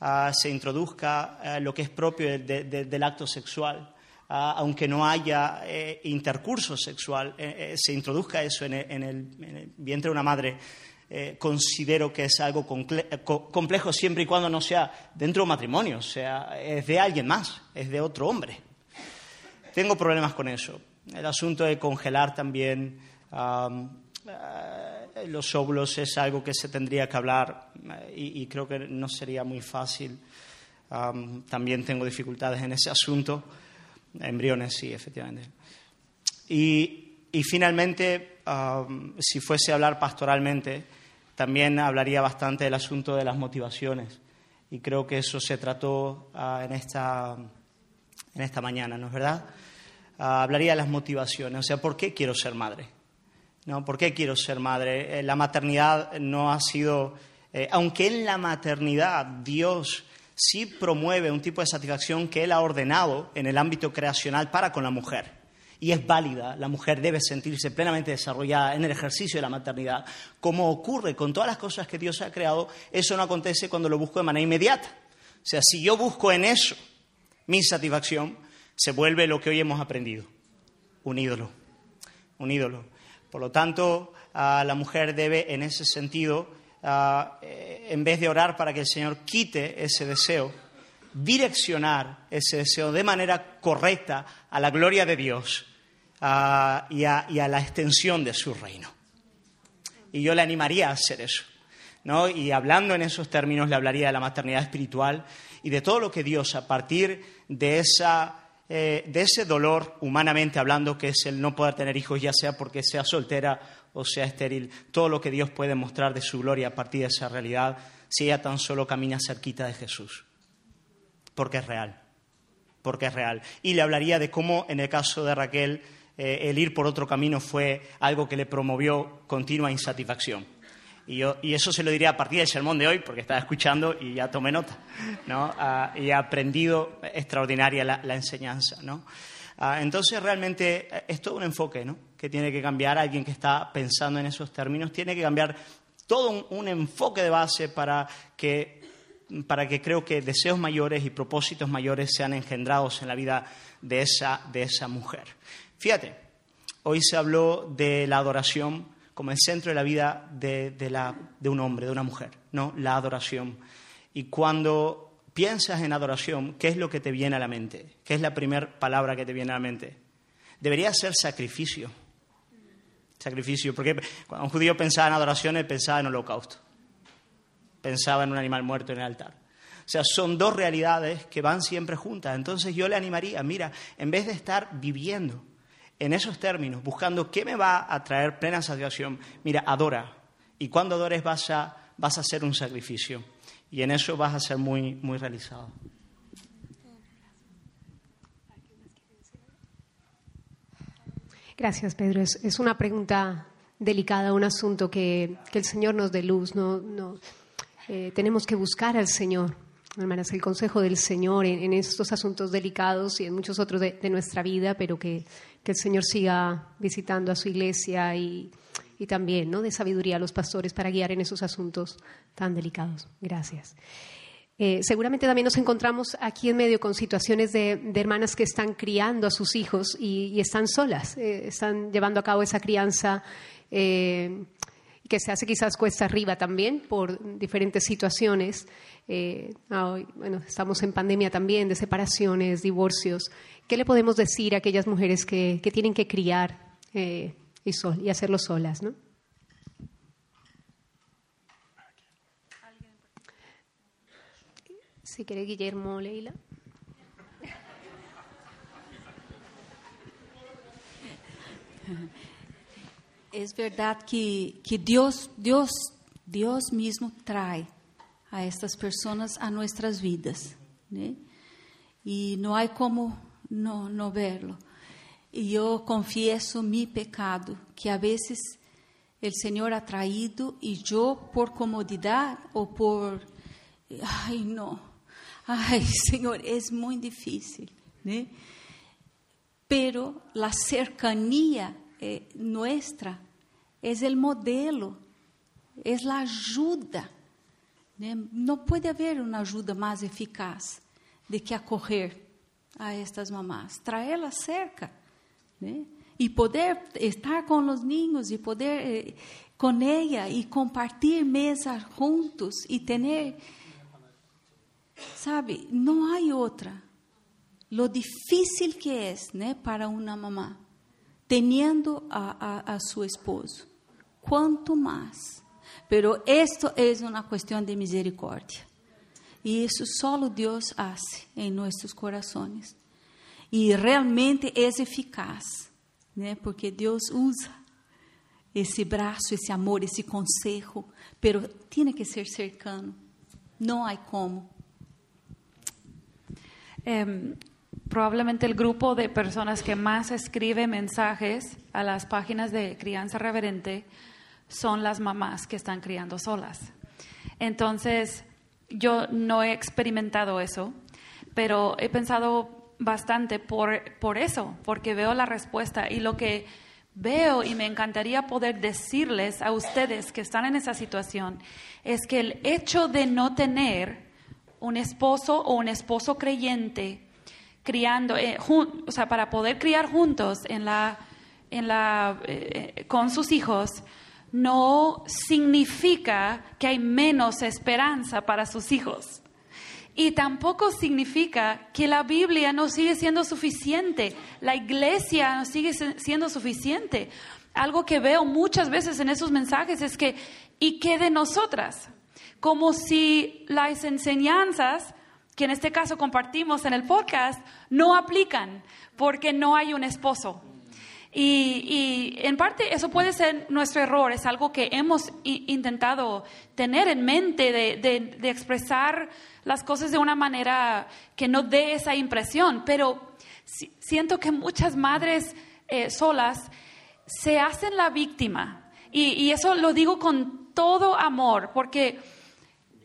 Ah, se introduzca ah, lo que es propio del acto sexual aunque no haya eh, intercurso sexual, eh, eh, se introduzca eso en el, vientre de una madre, considero que es algo complejo siempre y cuando no sea dentro de un matrimonio, o sea, es de alguien más, es de otro hombre. Tengo problemas con eso. El asunto de congelar también los óvulos es algo que se tendría que hablar y, creo que no sería muy fácil. también tengo dificultades en ese asunto. Embriones, sí, efectivamente. Y, finalmente, um, si fuese a hablar pastoralmente, también hablaría bastante del asunto de las motivaciones. Y creo que eso se trató uh, en, esta, en esta mañana, ¿no es verdad? Uh, hablaría de las motivaciones, o sea, ¿por qué quiero ser madre? ¿No? ¿Por qué quiero ser madre? Eh, la maternidad no ha sido, eh, aunque en la maternidad Dios sí promueve un tipo de satisfacción que él ha ordenado en el ámbito creacional para con la mujer. Y es válida, la mujer debe sentirse plenamente desarrollada en el ejercicio de la maternidad. Como ocurre con todas las cosas que Dios ha creado, eso no acontece cuando lo busco de manera inmediata. O sea, si yo busco en eso mi satisfacción, se vuelve lo que hoy hemos aprendido, un ídolo, un ídolo. Por lo tanto, la mujer debe, en ese sentido, Ah, eh, en vez de orar para que el Señor quite ese deseo, direccionar ese deseo de manera correcta a la gloria de Dios y, a, y a la extensión de su reino. Y yo le animaría a hacer eso. ¿no? Y hablando en esos términos, le hablaría de la maternidad espiritual y de todo lo que Dios, a partir de, esa, eh, de ese dolor, humanamente hablando, que es el no poder tener hijos, ya sea porque sea soltera o sea estéril, todo lo que Dios puede mostrar de su gloria a partir de esa realidad, si ella tan solo camina cerquita de Jesús. Porque es real. Porque es real. Y le hablaría de cómo, en el caso de Raquel, eh, el ir por otro camino fue algo que le promovió continua insatisfacción. Y, yo, y, eso se lo diría a partir del sermón de hoy, porque estaba escuchando y ya tomé nota, ¿no? Ah, y he aprendido extraordinaria la, enseñanza, ¿no? Ah, entonces, realmente eh, es todo un enfoque, ¿no? Que tiene que cambiar alguien que está pensando en esos términos, tiene que cambiar todo un, un enfoque de base para que, para que creo que deseos mayores y propósitos mayores sean engendrados en la vida de esa, de esa mujer. Fíjate, hoy se habló de la adoración como el centro de la vida de, de, la, de un hombre, de una mujer, ¿no? La adoración. Y cuando piensas en adoración, ¿qué es lo que te viene a la mente? ¿Qué es la primera palabra que te viene a la mente? Debería ser sacrificio. Sacrificio, porque cuando un judío pensaba en adoración, él pensaba en holocausto. Pensaba en un animal muerto en el altar. O sea, son dos realidades que van siempre juntas. Entonces yo le animaría, mira, en vez de estar viviendo en esos términos, buscando qué me va a traer plena satisfacción, mira, adora. Y cuando adores vas a, vas a hacer un sacrificio. Y en eso vas a ser muy, muy realizado. Gracias, Pedro. Es, una pregunta delicada, un asunto que, que el Señor nos dé luz. No, no eh, tenemos que buscar al Señor, hermanas, el consejo del Señor en, estos asuntos delicados y en muchos otros de, nuestra vida, pero que, que, el Señor siga visitando a su iglesia y, y también ¿no? de sabiduría a los pastores para guiar en esos asuntos tan delicados. Gracias. Eh, seguramente también nos encontramos aquí en medio con situaciones de, hermanas que están criando a sus hijos y, y están solas, eh, están llevando a cabo esa crianza eh, que se hace quizás cuesta arriba también por diferentes situaciones. Hoy, bueno, estamos en pandemia también de separaciones, divorcios. ¿Qué le podemos decir a aquellas mujeres que, que tienen que criar y, sol, y hacerlo solas? ¿no? Si quiere Guillermo Leila. Es verdad que, que Dios, Dios, Dios mismo trae a estas personas a nuestras vidas. ¿né? Y no hay como no, no verlo. Y yo confieso mi pecado, que a veces el Señor ha traído y yo por comodidad o por, ay no, ay Señor, es muy difícil, ¿né? Pero la cercanía eh, nuestra es el modelo, es la ayuda. ¿né? No puede haber una ayuda más eficaz de que acorrer a estas mamás, traerlas cerca. ¿né? Y poder estar con los niños y poder eh, con ella y compartir mesas juntos y tener, sabe, no hay otra. Lo difícil que es ¿né? para una mamá teniendo a, a, a su esposo. Quanto mais. Pero esto es una cuestión de misericordia. Y eso solo Dios hace en nuestros corazones. Y realmente es eficaz, né? porque Deus usa esse braço, esse amor, esse consejo, pero tiene que ser cercano. Não há como. Eh, probablemente el grupo de personas que más escribe mensajes a las páginas de crianza reverente son las mamás que están criando solas. Entonces, yo no he experimentado eso, pero he pensado bastante por, por eso, porque veo la respuesta y lo que veo y me encantaría poder decirles a ustedes que están en esa situación es que el hecho de no tener un esposo o un esposo creyente criando, eh, o sea, para poder criar juntos en la, en la, eh, con sus hijos, no significa que hay menos esperanza para sus hijos. Y tampoco significa que la Biblia no sigue siendo suficiente, la iglesia no sigue siendo suficiente. Algo que veo muchas veces en esos mensajes es que, ¿y qué de nosotras? Como si las enseñanzas que en este caso compartimos en el podcast no aplican porque no hay un esposo. Y, en parte eso puede ser nuestro error, es algo que hemos intentado tener en mente de expresar las cosas de una manera que no dé esa impresión, pero siento que muchas madres eh, solas se hacen la víctima. Y, eso lo digo con todo amor, porque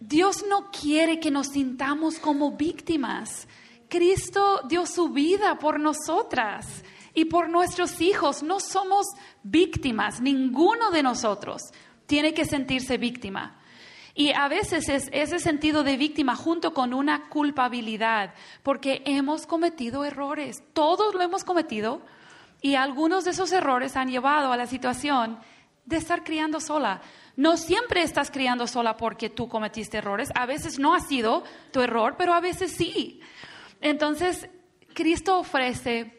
Dios no quiere que nos sintamos como víctimas. Cristo dio su vida por nosotras y por nuestros hijos. No somos víctimas, ninguno de nosotros tiene que sentirse víctima. Y a veces es ese sentido de víctima junto con una culpabilidad, porque hemos cometido errores, todos lo hemos cometido, y algunos de esos errores han llevado a la situación de estar criando sola. No siempre estás criando sola porque tú cometiste errores, a veces no ha sido tu error, pero a veces sí. Entonces, Cristo ofrece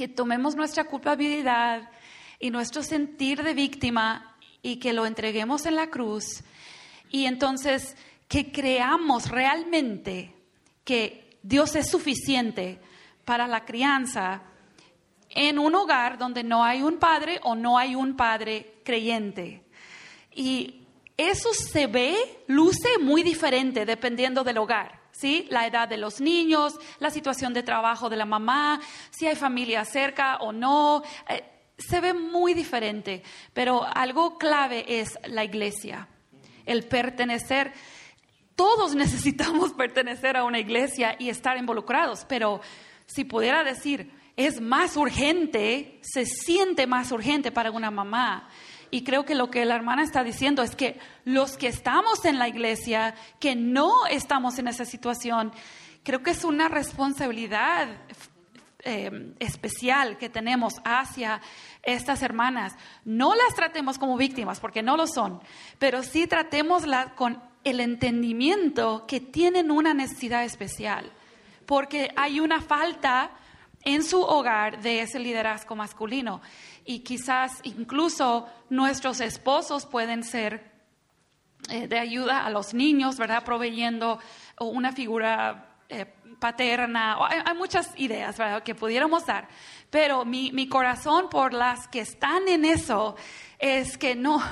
que tomemos nuestra culpabilidad y nuestro sentir de víctima y que lo entreguemos en la cruz y entonces que creamos realmente que Dios es suficiente para la crianza en un hogar donde no hay un padre o no hay un padre creyente. Y eso se ve, luce muy diferente dependiendo del hogar. ¿Sí? La edad de los niños, la situación de trabajo de la mamá, si hay familia cerca o no, eh, se ve muy diferente, pero algo clave es la iglesia el pertenecer. Todos necesitamos pertenecer a una iglesia y estar involucrados, pero si pudiera decir, es más urgente, se siente más urgente para una mamá. Y creo que lo que la hermana está diciendo es que los que estamos en la iglesia, que no estamos en esa situación, creo que es una responsabilidad eh, especial que tenemos hacia estas hermanas. No las tratemos como víctimas, porque no lo son, pero sí tratémoslas con el entendimiento que tienen una necesidad especial, porque hay una falta en su hogar de ese liderazgo masculino. Y quizás incluso nuestros esposos pueden ser eh, de ayuda a los niños, ¿verdad? Proveyendo una figura eh, paterna, hay, muchas ideas que pudiéramos dar, pero mi, mi, corazón por las que están en eso es que no,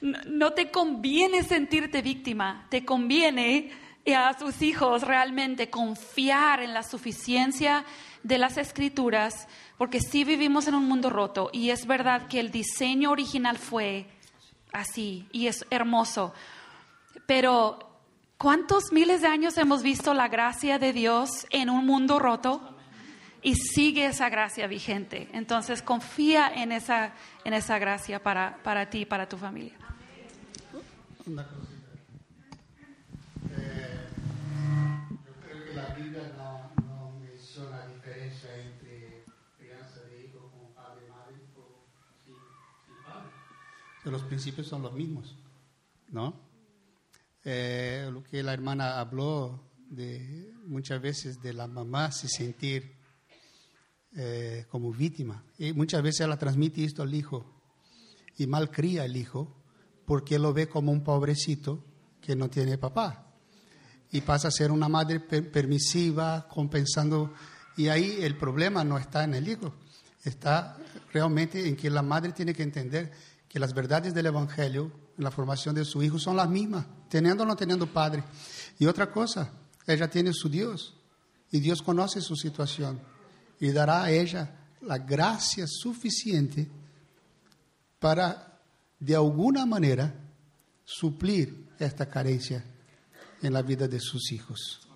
no te conviene sentirte víctima, te conviene a sus hijos realmente confiar en la suficiencia de las escrituras, porque sí vivimos en un mundo roto y es verdad que el diseño original fue así y es hermoso, pero ¿Cuántos miles de años hemos visto la gracia de Dios en un mundo roto? Y sigue esa gracia vigente. Entonces confía en esa, en esa gracia para, para ti y para tu familia. Una eh, yo creo que la Biblia no, no menciona diferencia entre crianza de hijos con padre y madre o sin, sin padre. Los principios son los mismos, ¿no? Eh, lo que la hermana habló de muchas veces de la mamá se sentir eh, como víctima. Y muchas veces ella transmite esto al hijo y malcría al hijo porque lo ve como un pobrecito que no tiene papá. Y pasa a ser una madre permisiva, compensando. Y ahí el problema no está en el hijo, está realmente en que la madre tiene que entender que las verdades del Evangelio en la formación de su hijo son las mismas, teniendo o no teniendo padre. Y otra cosa, ella tiene su Dios y Dios conoce su situación y dará a ella la gracia suficiente para, de alguna manera, suplir esta carencia en la vida de sus hijos.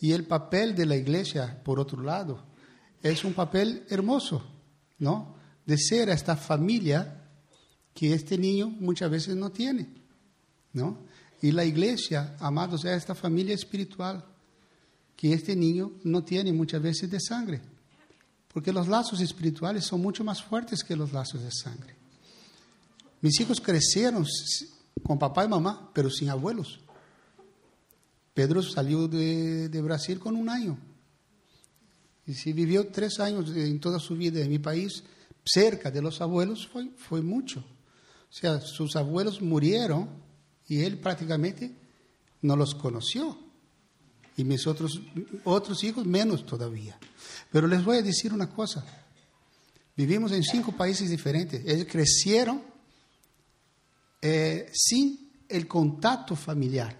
Y el papel de la iglesia, por otro lado, es un papel hermoso, ¿no? De ser esta familia que este niño muchas veces no tiene, ¿no? Y la iglesia, amados, es esta familia espiritual que este niño no tiene muchas veces de sangre, porque los lazos espirituales son mucho más fuertes que los lazos de sangre. Mis hijos crecieron con papá y mamá, pero sin abuelos. Pedro salió de, Brasil con un año. Y si vivió tres años en toda su vida en mi país, cerca de los abuelos, fue mucho. O sea, sus abuelos murieron y él prácticamente no los conoció. Y mis otros, otros hijos menos todavía. Pero les voy a decir una cosa. Vivimos en cinco países diferentes. Ellos crecieron eh, sin el contacto familiar.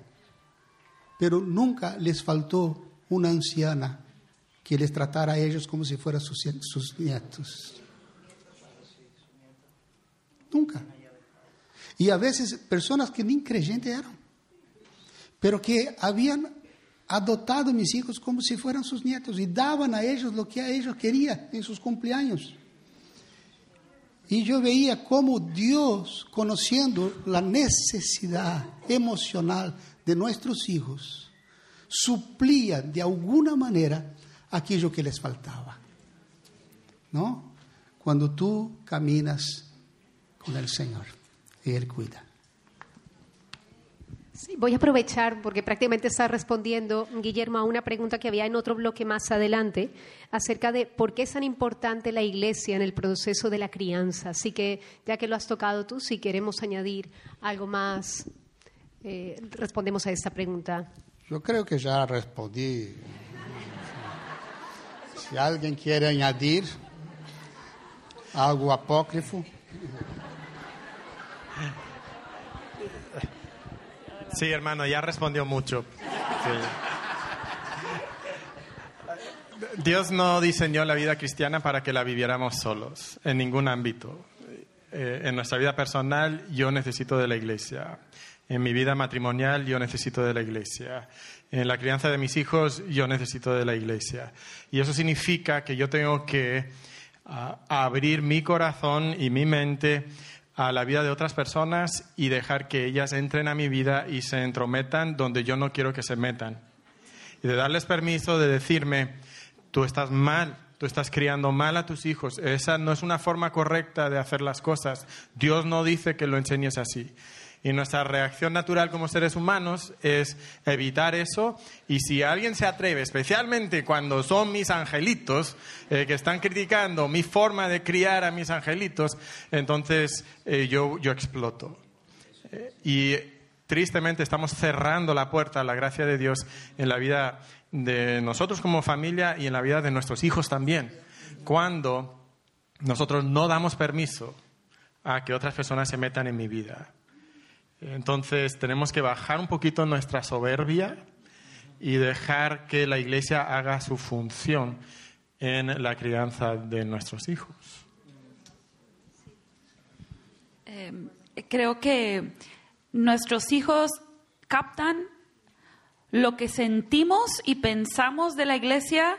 Pero nunca les faltó una anciana que les tratara a ellos como si fueran sus, sus nietos. Nunca. Y a veces personas que ni creyentes eran, pero que habían adoptado a mis hijos como si fueran sus nietos y daban a ellos lo que a ellos querían en sus cumpleaños. Y yo veía cómo Dios, conociendo la necesidad emocional de nuestros hijos, suplía de alguna manera aquello que les faltaba. ¿No? Cuando tú caminas con el Señor y Él cuida. Sí, voy a aprovechar porque prácticamente está respondiendo Guillermo a una pregunta que había en otro bloque más adelante acerca de por qué es tan importante la iglesia en el proceso de la crianza. Así que ya que lo has tocado tú, si queremos añadir algo más, eh, respondemos a esta pregunta. Yo creo que ya respondí. Si alguien quiere añadir algo apócrifo. Sí, hermano, ya respondió mucho. Dios no diseñó la vida cristiana para que la viviéramos solos, en ningún ámbito. Eh, en nuestra vida personal yo necesito de la iglesia. En mi vida matrimonial yo necesito de la iglesia. En la crianza de mis hijos yo necesito de la iglesia. Y eso significa que yo tengo que ah, abrir mi corazón y mi mente a la vida de otras personas y dejar que ellas entren a mi vida y se entrometan donde yo no quiero que se metan. Y de darles permiso de decirme, tú estás mal, tú estás criando mal a tus hijos, esa no es una forma correcta de hacer las cosas, Dios no dice que lo enseñes así. Y nuestra reacción natural como seres humanos es evitar eso. Y si alguien se atreve, especialmente cuando son mis angelitos, eh, que están criticando mi forma de criar a mis angelitos, entonces eh, yo, yo exploto. Eh, y tristemente estamos cerrando la puerta a la gracia de Dios en la vida de nosotros como familia y en la vida de nuestros hijos también. Cuando nosotros no damos permiso a que otras personas se metan en mi vida. Entonces tenemos que bajar un poquito nuestra soberbia y dejar que la iglesia haga su función en la crianza de nuestros hijos. Eh, creo que nuestros hijos captan lo que sentimos y pensamos de la iglesia,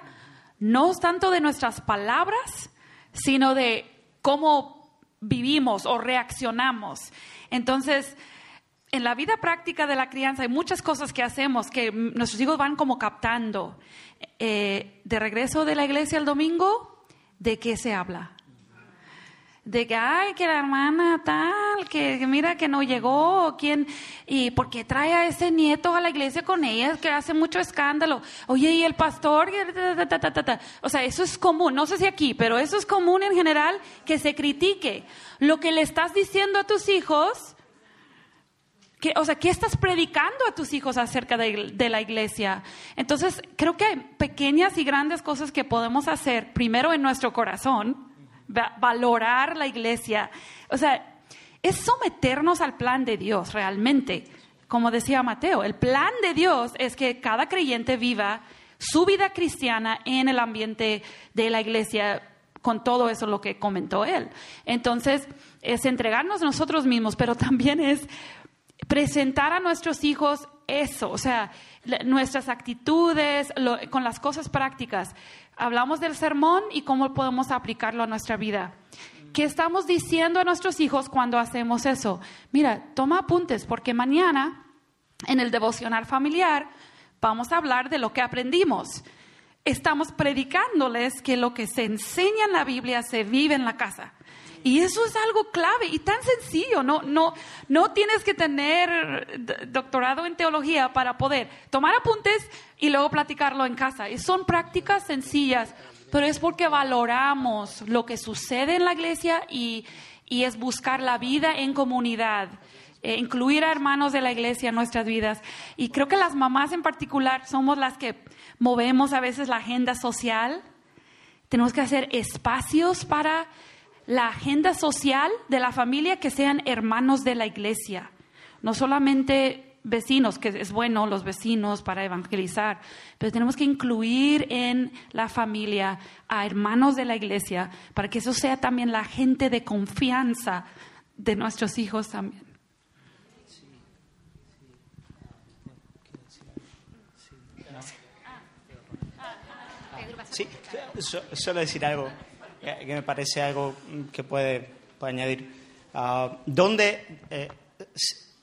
no tanto de nuestras palabras, sino de cómo vivimos o reaccionamos. Entonces, en la vida práctica de la crianza hay muchas cosas que hacemos que nuestros hijos van como captando. Eh, de regreso de la iglesia el domingo, ¿de qué se habla? De que, ay, que la hermana tal, que, mira que no llegó, quién, y porque trae a ese nieto a la iglesia con ella, que hace mucho escándalo. Oye, y el pastor, o sea, eso es común, no sé si aquí, pero eso es común en general, que se critique. Lo que le estás diciendo a tus hijos, o sea, ¿qué estás predicando a tus hijos acerca de, la iglesia? Entonces, creo que hay pequeñas y grandes cosas que podemos hacer, primero en nuestro corazón, valorar la iglesia. O sea, es someternos al plan de Dios realmente. Como decía Mateo, el plan de Dios es que cada creyente viva su vida cristiana en el ambiente de la iglesia, con todo eso lo que comentó él. Entonces, es entregarnos nosotros mismos, pero también es presentar a nuestros hijos eso, o sea, nuestras actitudes, con las cosas prácticas. Hablamos del sermón y cómo podemos aplicarlo a nuestra vida. ¿Qué estamos diciendo a nuestros hijos cuando hacemos eso? Mira, toma apuntes porque mañana en el devocional familiar vamos a hablar de lo que aprendimos. estamos predicándoles que lo que se enseña en la Biblia se vive en la casa. Y eso es algo clave y tan sencillo. No, no, no tienes que tener doctorado en teología para poder tomar apuntes y luego platicarlo en casa. Y son prácticas sencillas, pero es porque valoramos lo que sucede en la iglesia y, y es buscar la vida en comunidad. Eh, incluir a hermanos de la iglesia en nuestras vidas. Y creo que las mamás en particular somos las que movemos a veces la agenda social. Tenemos que hacer espacios para la agenda social de la familia que sean hermanos de la iglesia, no solamente vecinos, que es bueno los vecinos para evangelizar, pero tenemos que incluir en la familia a hermanos de la iglesia para que eso sea también la gente de confianza de nuestros hijos también. Sí, solo decir algo que me parece algo que puede, añadir. Ah, ¿Dónde, eh,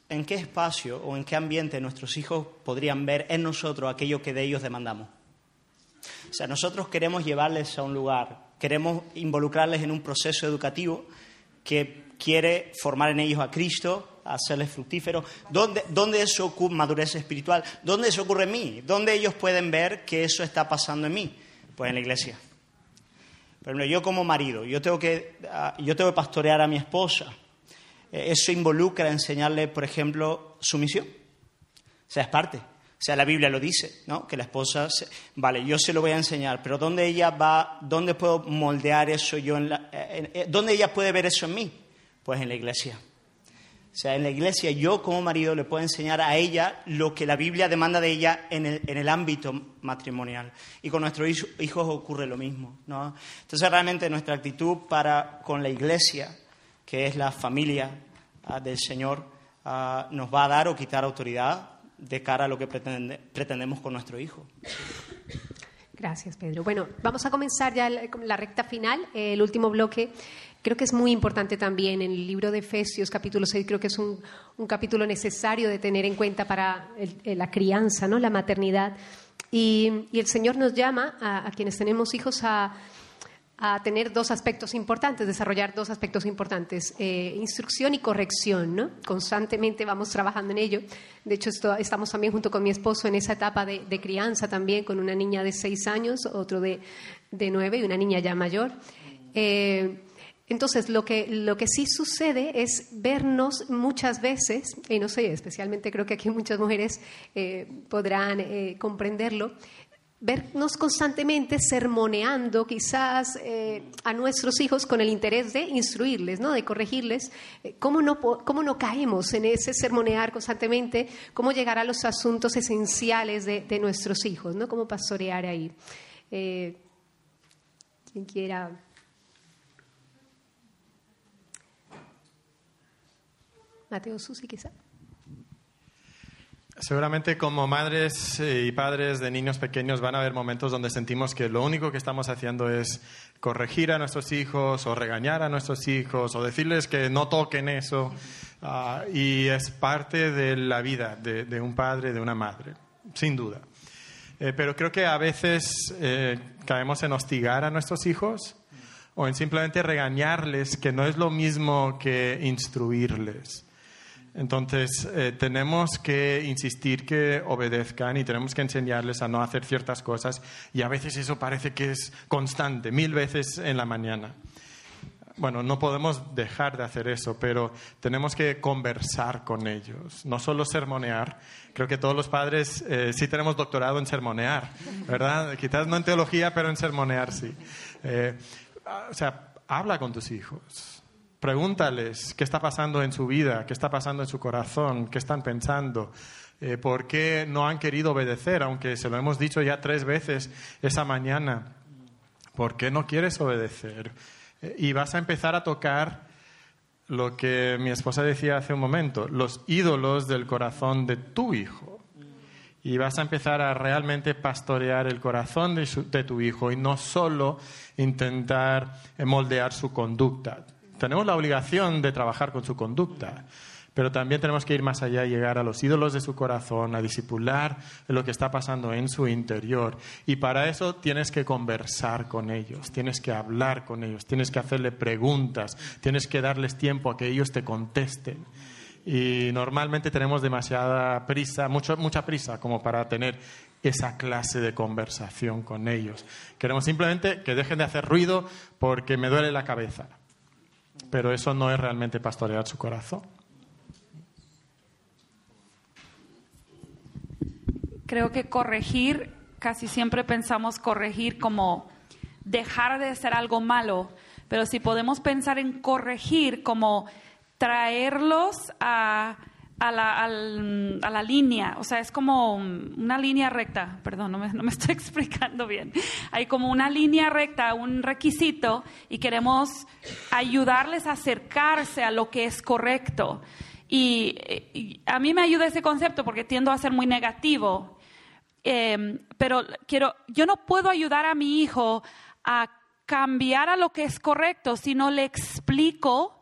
en qué espacio o en qué ambiente nuestros hijos podrían ver en nosotros aquello que de ellos demandamos? O sea, nosotros queremos llevarles a un lugar, queremos involucrarles en un proceso educativo que quiere formar en ellos a Cristo, hacerles fructíferos. ¿Dónde, ¿Dónde eso ocurre, madurez espiritual? ¿Dónde eso ocurre en mí? ¿Dónde ellos pueden ver que eso está pasando en mí? Pues en la iglesia. Por ejemplo, yo como marido, yo tengo que, ah, yo tengo que pastorear a mi esposa. Eh, eso involucra enseñarle, por ejemplo, sumisión. O sea, es parte. O sea, la Biblia lo dice, ¿no? Que la esposa, vale, yo se lo voy a enseñar, pero ¿dónde ella va, dónde puedo moldear eso yo, en la, eh, dónde ella puede ver eso en mí? Pues en la iglesia. O sea, en la iglesia yo como marido le puedo enseñar a ella lo que la Biblia demanda de ella en el, en el ámbito matrimonial. Y con nuestros hijos ocurre lo mismo. ¿no? Entonces realmente nuestra actitud para con la iglesia, que es la familia ah, del Señor, ah, nos va a dar o quitar autoridad de cara a lo que pretendemos con nuestro hijo. Gracias, Pedro. Bueno, vamos a comenzar ya la recta final, el último bloque. Creo que es muy importante también en el libro de Efesios, capítulo 6, creo que es un, capítulo necesario de tener en cuenta para la crianza, ¿no? la maternidad. Y, el Señor nos llama a, quienes tenemos hijos a, tener dos aspectos importantes, desarrollar dos aspectos importantes, eh, instrucción y corrección. ¿no? Constantemente vamos trabajando en ello. De hecho, estamos también junto con mi esposo en esa etapa de, crianza también, con una niña de seis años, otro de, de nueve y una niña ya mayor. Eh, entonces, lo que, lo que sí sucede es vernos muchas veces, y no sé, especialmente creo que aquí muchas mujeres eh, podrán eh, comprenderlo, vernos constantemente sermoneando quizás eh, a nuestros hijos con el interés de instruirles, ¿no? de corregirles, ¿cómo no, cómo no caemos en ese sermonear constantemente, cómo llegar a los asuntos esenciales de, de nuestros hijos, ¿no? cómo pastorear ahí. quien quiera Mateo Susi, quizá. Seguramente como madres eh, y padres de niños pequeños van a haber momentos donde sentimos que lo único que estamos haciendo es corregir a nuestros hijos o regañar a nuestros hijos o decirles que no toquen eso. Ah, y es parte de la vida de, un padre, de una madre, sin duda. Eh, pero creo que a veces eh, caemos en hostigar a nuestros hijos o en simplemente regañarles, que no es lo mismo que instruirles. Entonces, eh, tenemos que insistir que obedezcan y tenemos que enseñarles a no hacer ciertas cosas y a veces eso parece que es constante, mil veces en la mañana. Bueno, no podemos dejar de hacer eso, pero tenemos que conversar con ellos, no solo sermonear. Creo que todos los padres eh, sí tenemos doctorado en sermonear, ¿verdad? Quizás no en teología, pero en sermonear sí. Eh, o sea, habla con tus hijos Pregúntales qué está pasando en su vida, qué está pasando en su corazón, qué están pensando, eh, por qué no han querido obedecer, aunque se lo hemos dicho ya tres veces esa mañana. ¿Por qué no quieres obedecer? Eh, y vas a empezar a tocar lo que mi esposa decía hace un momento, los ídolos del corazón de tu hijo. Y vas a empezar a realmente pastorear el corazón de, de tu hijo y no solo intentar moldear su conducta tenemos la obligación de trabajar con su conducta, pero también tenemos que ir más allá y llegar a los ídolos de su corazón, a disipular lo que está pasando en su interior. Y para eso tienes que conversar con ellos, tienes que hablar con ellos, tienes que hacerle preguntas, tienes que darles tiempo a que ellos te contesten. Y normalmente tenemos demasiada prisa, mucha prisa como para tener esa clase de conversación con ellos. Queremos simplemente que dejen de hacer ruido porque me duele la cabeza. Pero eso no es realmente pastorear su corazón. Creo que corregir, casi siempre pensamos corregir como dejar de hacer algo malo, pero si podemos pensar en corregir como traerlos a a la, a la, línea, o sea, es como una línea recta, perdón, no me, no me, estoy explicando bien. Hay como una línea recta, un requisito, y queremos ayudarles a acercarse a lo que es correcto. Y, a mí me ayuda ese concepto porque tiendo a ser muy negativo, em, pero quiero, yo no puedo ayudar a mi hijo a cambiar a lo que es correcto si no le explico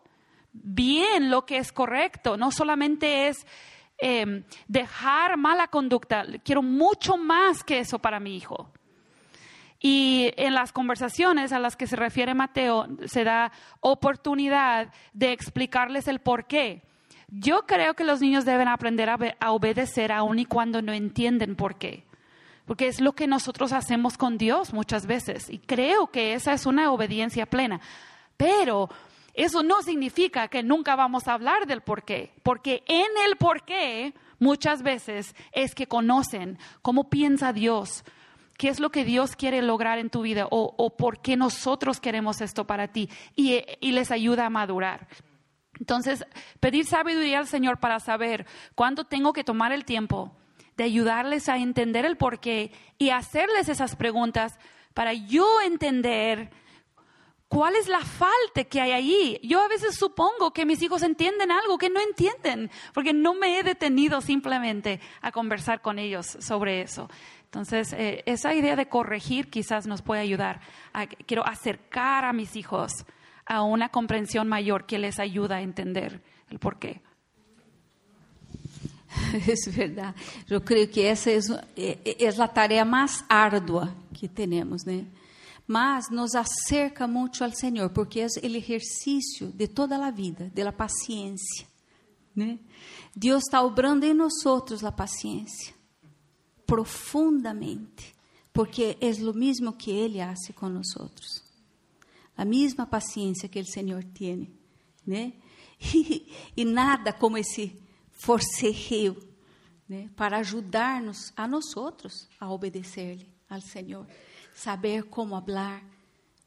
bien lo que es correcto, no solamente es em, dejar mala conducta, quiero mucho más que eso para mi hijo. Y en las conversaciones a las que se refiere Mateo, se da oportunidad de explicarles el por qué. Yo creo que los niños deben aprender a, obedecer aun y cuando no entienden por qué porque es lo que nosotros hacemos con Dios muchas veces y creo que esa es una obediencia plena. Pero eso no significa que nunca vamos a hablar del por qué, porque en el por qué muchas veces es que conocen cómo piensa Dios, qué es lo que Dios quiere lograr en tu vida o, por qué nosotros queremos esto para ti y, y les ayuda a madurar. Entonces, pedir sabiduría al Señor para saber cuándo tengo que tomar el tiempo de ayudarles a entender el por qué y hacerles esas preguntas para yo entender ¿Cuál es la falta que hay allí? Yo a veces supongo que mis hijos entienden algo que no entienden, porque no me he detenido simplemente a conversar con ellos sobre eso. Entonces, eh, esa idea de corregir quizás nos puede ayudar. quiero acercar a mis hijos a una comprensión mayor que les ayuda a entender el por qué. Es verdad. Yo creo que esa es, eh, es la tarea más ardua que tenemos, ¿no? Mas nos acerca muito ao Senhor, porque é o exercício de toda a vida, de la paciência. Né? Deus está obrando em nós a paciência, profundamente, porque é o mesmo que Ele hace com nós. A mesma paciência que o Senhor tem. Né? E, e nada como esse forcejeio né? para ajudar-nos a nós a obedecer-lhe ao Senhor saber como falar,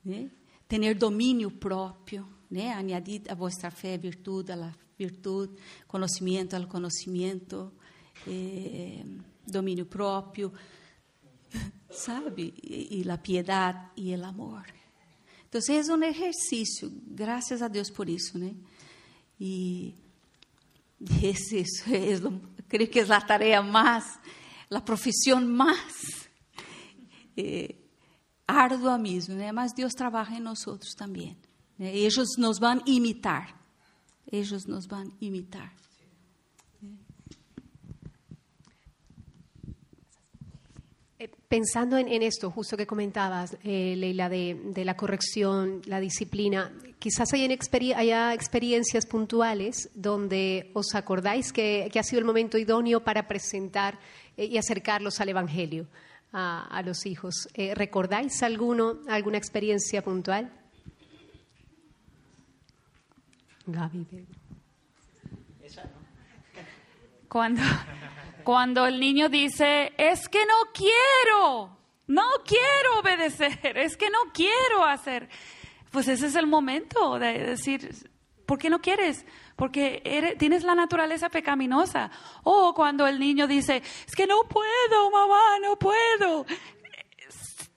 né? ter domínio próprio, né? añadir a vossa fé virtude, a virtude, conhecimento ao conhecimento, eh, domínio próprio, sabe? E, e a piedade e o amor. Então, é um exercício, graças a Deus por isso, né? E esse, é, creio que é a tarefa mais, a profissão mais eh, ardua Deus trabalha em nós outros também. Né? Eles nos vão imitar. Eles nos vão imitar. Eh, pensando en, en, esto, justo que comentabas, eh, Leila, de, de, la corrección, la disciplina, quizás experien haya experiencias puntuales donde os acordáis que, que, ha sido el momento idóneo para presentar eh, y acercarlos al Evangelio a, a los hijos. Eh, ¿Recordáis alguno, alguna experiencia puntual? Gaby. Cuando, cuando el niño dice, es que no quiero, no quiero obedecer, es que no quiero hacer, pues ese es el momento de decir, ¿por qué no quieres? Porque tienes la naturaleza pecaminosa. O cuando el niño dice, es que no puedo, mamá, no puedo.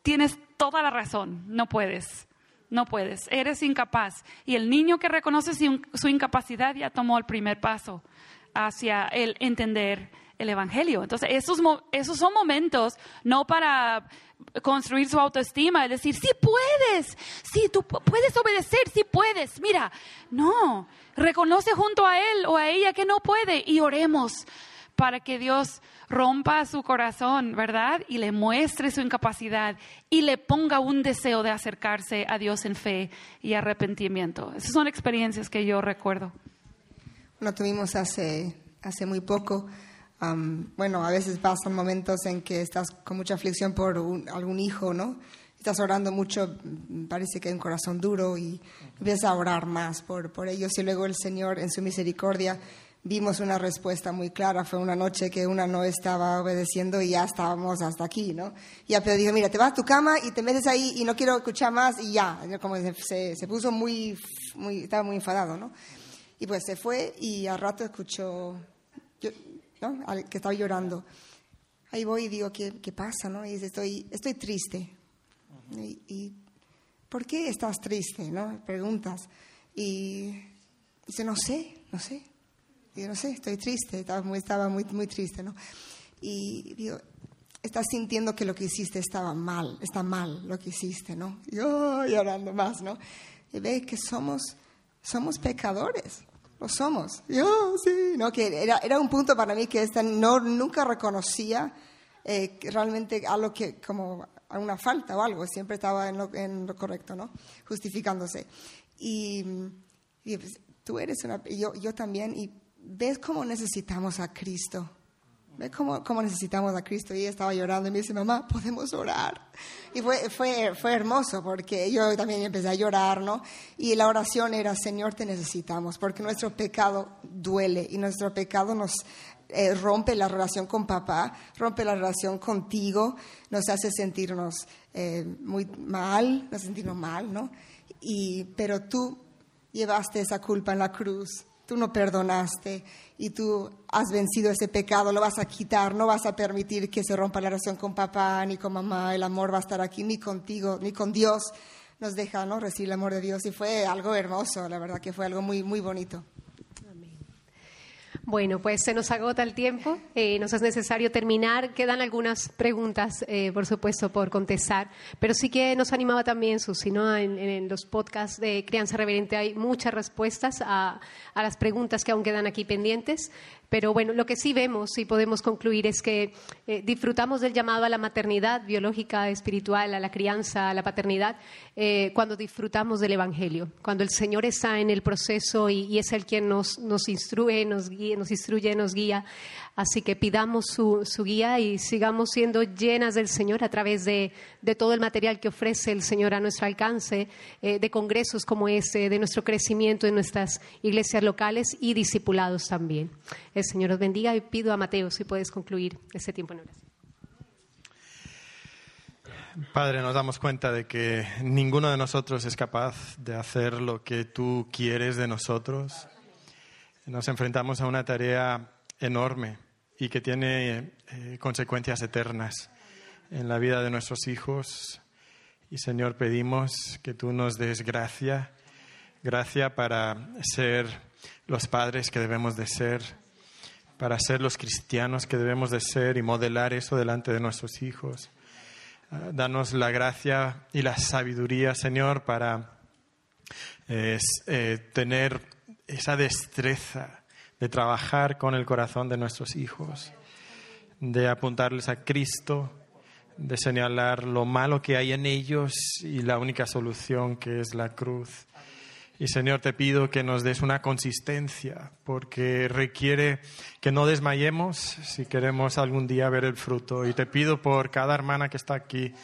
Tienes toda la razón, no puedes. No puedes, eres incapaz. Y el niño que reconoce su, incapacidad ya tomó el primer paso hacia el entender el Evangelio. Entonces, esos, esos son momentos no para construir su autoestima, es decir, sí puedes, sí, tú puedes obedecer, sí puedes mira. No, reconoce junto a él o a ella que no puede y oremos para que Dios rompa su corazón, ¿verdad? Y le muestre su incapacidad y le ponga un deseo de acercarse a Dios en fe y arrepentimiento. Esas son experiencias que yo recuerdo. Lo tuvimos hace, hace muy poco. Um, bueno, a veces pasan momentos en que estás con mucha aflicción por un- algún hijo, ¿no? Estás orando mucho, mm, parece que hay un corazón duro y empiezas a orar más por, por ellos. Y luego el Señor, en su misericordia, vimos una respuesta muy clara. Fue una noche que una no estaba obedeciendo y ya estábamos hasta aquí, ¿no? Y ya Pedro dijo, mira, te vas a tu cama y te metes ahí y no quiero escuchar más y ya. Como se, se- se puso muy, muy, estaba muy enfadado, ¿no? Y pues se fue y al rato escuchó, yo- ¿no? Al que estaba llorando. Ahí voy y digo, ¿qué, qué pasa? ¿no? Y dice, estoy, estoy triste. Y, y, ¿por qué estás triste? ¿no? Preguntas. Y dice, no sé, no sé. Y yo, no sé, estoy triste. Estaba muy, estaba muy, muy triste, ¿no? Y digo, estás sintiendo que lo que hiciste estaba mal, está mal lo que hiciste, ¿no? Y yo llorando más, ¿no? Y ve que somos, somos pecadores, lo somos. Yo, sí, ¿no? Que era, era un punto para mí que esta no, nunca reconocía eh, realmente algo que, como una falta o algo, siempre estaba en lo, en lo correcto, ¿no? Justificándose. Y, y, pues, tú eres una, y yo, yo también, y ves cómo necesitamos a Cristo. ¿Ves cómo, cómo necesitamos a Cristo? Y ella estaba llorando y me dice, mamá, podemos orar. Y fue, fue, fue hermoso porque yo también empecé a llorar, ¿no? Y la oración era, Señor, te necesitamos, porque nuestro pecado duele y nuestro pecado nos eh, rompe la relación con papá, rompe la relación contigo, nos hace sentirnos eh, muy mal, nos hace sentirnos mal, ¿no? Y, pero tú llevaste esa culpa en la cruz, tú no perdonaste y tú has vencido ese pecado, lo vas a quitar, no vas a permitir que se rompa la relación con papá ni con mamá, el amor va a estar aquí ni contigo ni con Dios. Nos deja ¿no? recibir el amor de Dios y fue algo hermoso, la verdad que fue algo muy, muy bonito. Bueno, pues se nos agota el tiempo, eh, nos es necesario terminar. Quedan algunas preguntas, eh, por supuesto, por contestar, pero sí que nos animaba también, Susi, ¿no? En, en los podcasts de Crianza Reverente hay muchas respuestas a, a las preguntas que aún quedan aquí pendientes. Pero bueno, lo que sí vemos y podemos concluir es que eh, disfrutamos del llamado a la maternidad biológica, espiritual, a la crianza, a la paternidad, eh, cuando disfrutamos del Evangelio, cuando el Señor está en el proceso y, es el quien nos, instruye, nos, guía, instruye, nos guía. Así que pidamos su, guía y sigamos siendo llenas del Señor a través de, de, todo el material que ofrece el Señor a nuestro alcance, eh, de congresos como este, de nuestro crecimiento en nuestras iglesias locales y discipulados también. Señor os bendiga y pido a Mateo si puedes concluir este tiempo en oración. Padre, nos damos cuenta de que ninguno de nosotros es capaz de hacer lo que tú quieres de nosotros. Nos enfrentamos a una tarea enorme y que tiene eh, consecuencias eternas en la vida de nuestros hijos. Y Señor, pedimos que tú nos des gracia, gracia para ser los padres que debemos de ser, para ser los cristianos que debemos de ser y modelar eso delante de nuestros hijos. Uh, danos la gracia y la sabiduría, Señor, para eh, tener esa destreza de trabajar con el corazón de nuestros hijos, de apuntarles a Cristo, de señalar lo malo que hay en ellos y la única solución que es la cruz. Y Señor, te pido que nos des una consistencia, porque requiere que no desmayemos si queremos algún día ver el fruto. Y te pido por cada hermana que está aquí,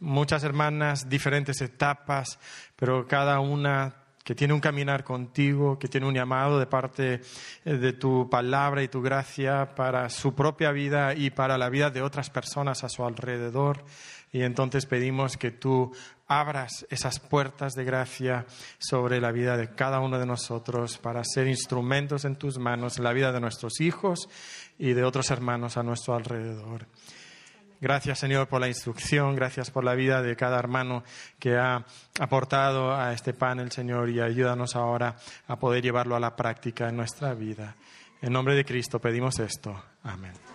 muchas hermanas, diferentes etapas, pero cada una que tiene un caminar contigo, que tiene un llamado de parte de tu palabra y tu gracia para su propia vida y para la vida de otras personas a su alrededor. Y entonces pedimos que tú abras esas puertas de gracia sobre la vida de cada uno de nosotros para ser instrumentos en tus manos en la vida de nuestros hijos y de otros hermanos a nuestro alrededor. Gracias, Señor, por la instrucción, gracias por la vida de cada hermano que ha aportado a este panel, Señor, y ayúdanos ahora a poder llevarlo a la práctica en nuestra vida. En nombre de Cristo pedimos esto. Amén.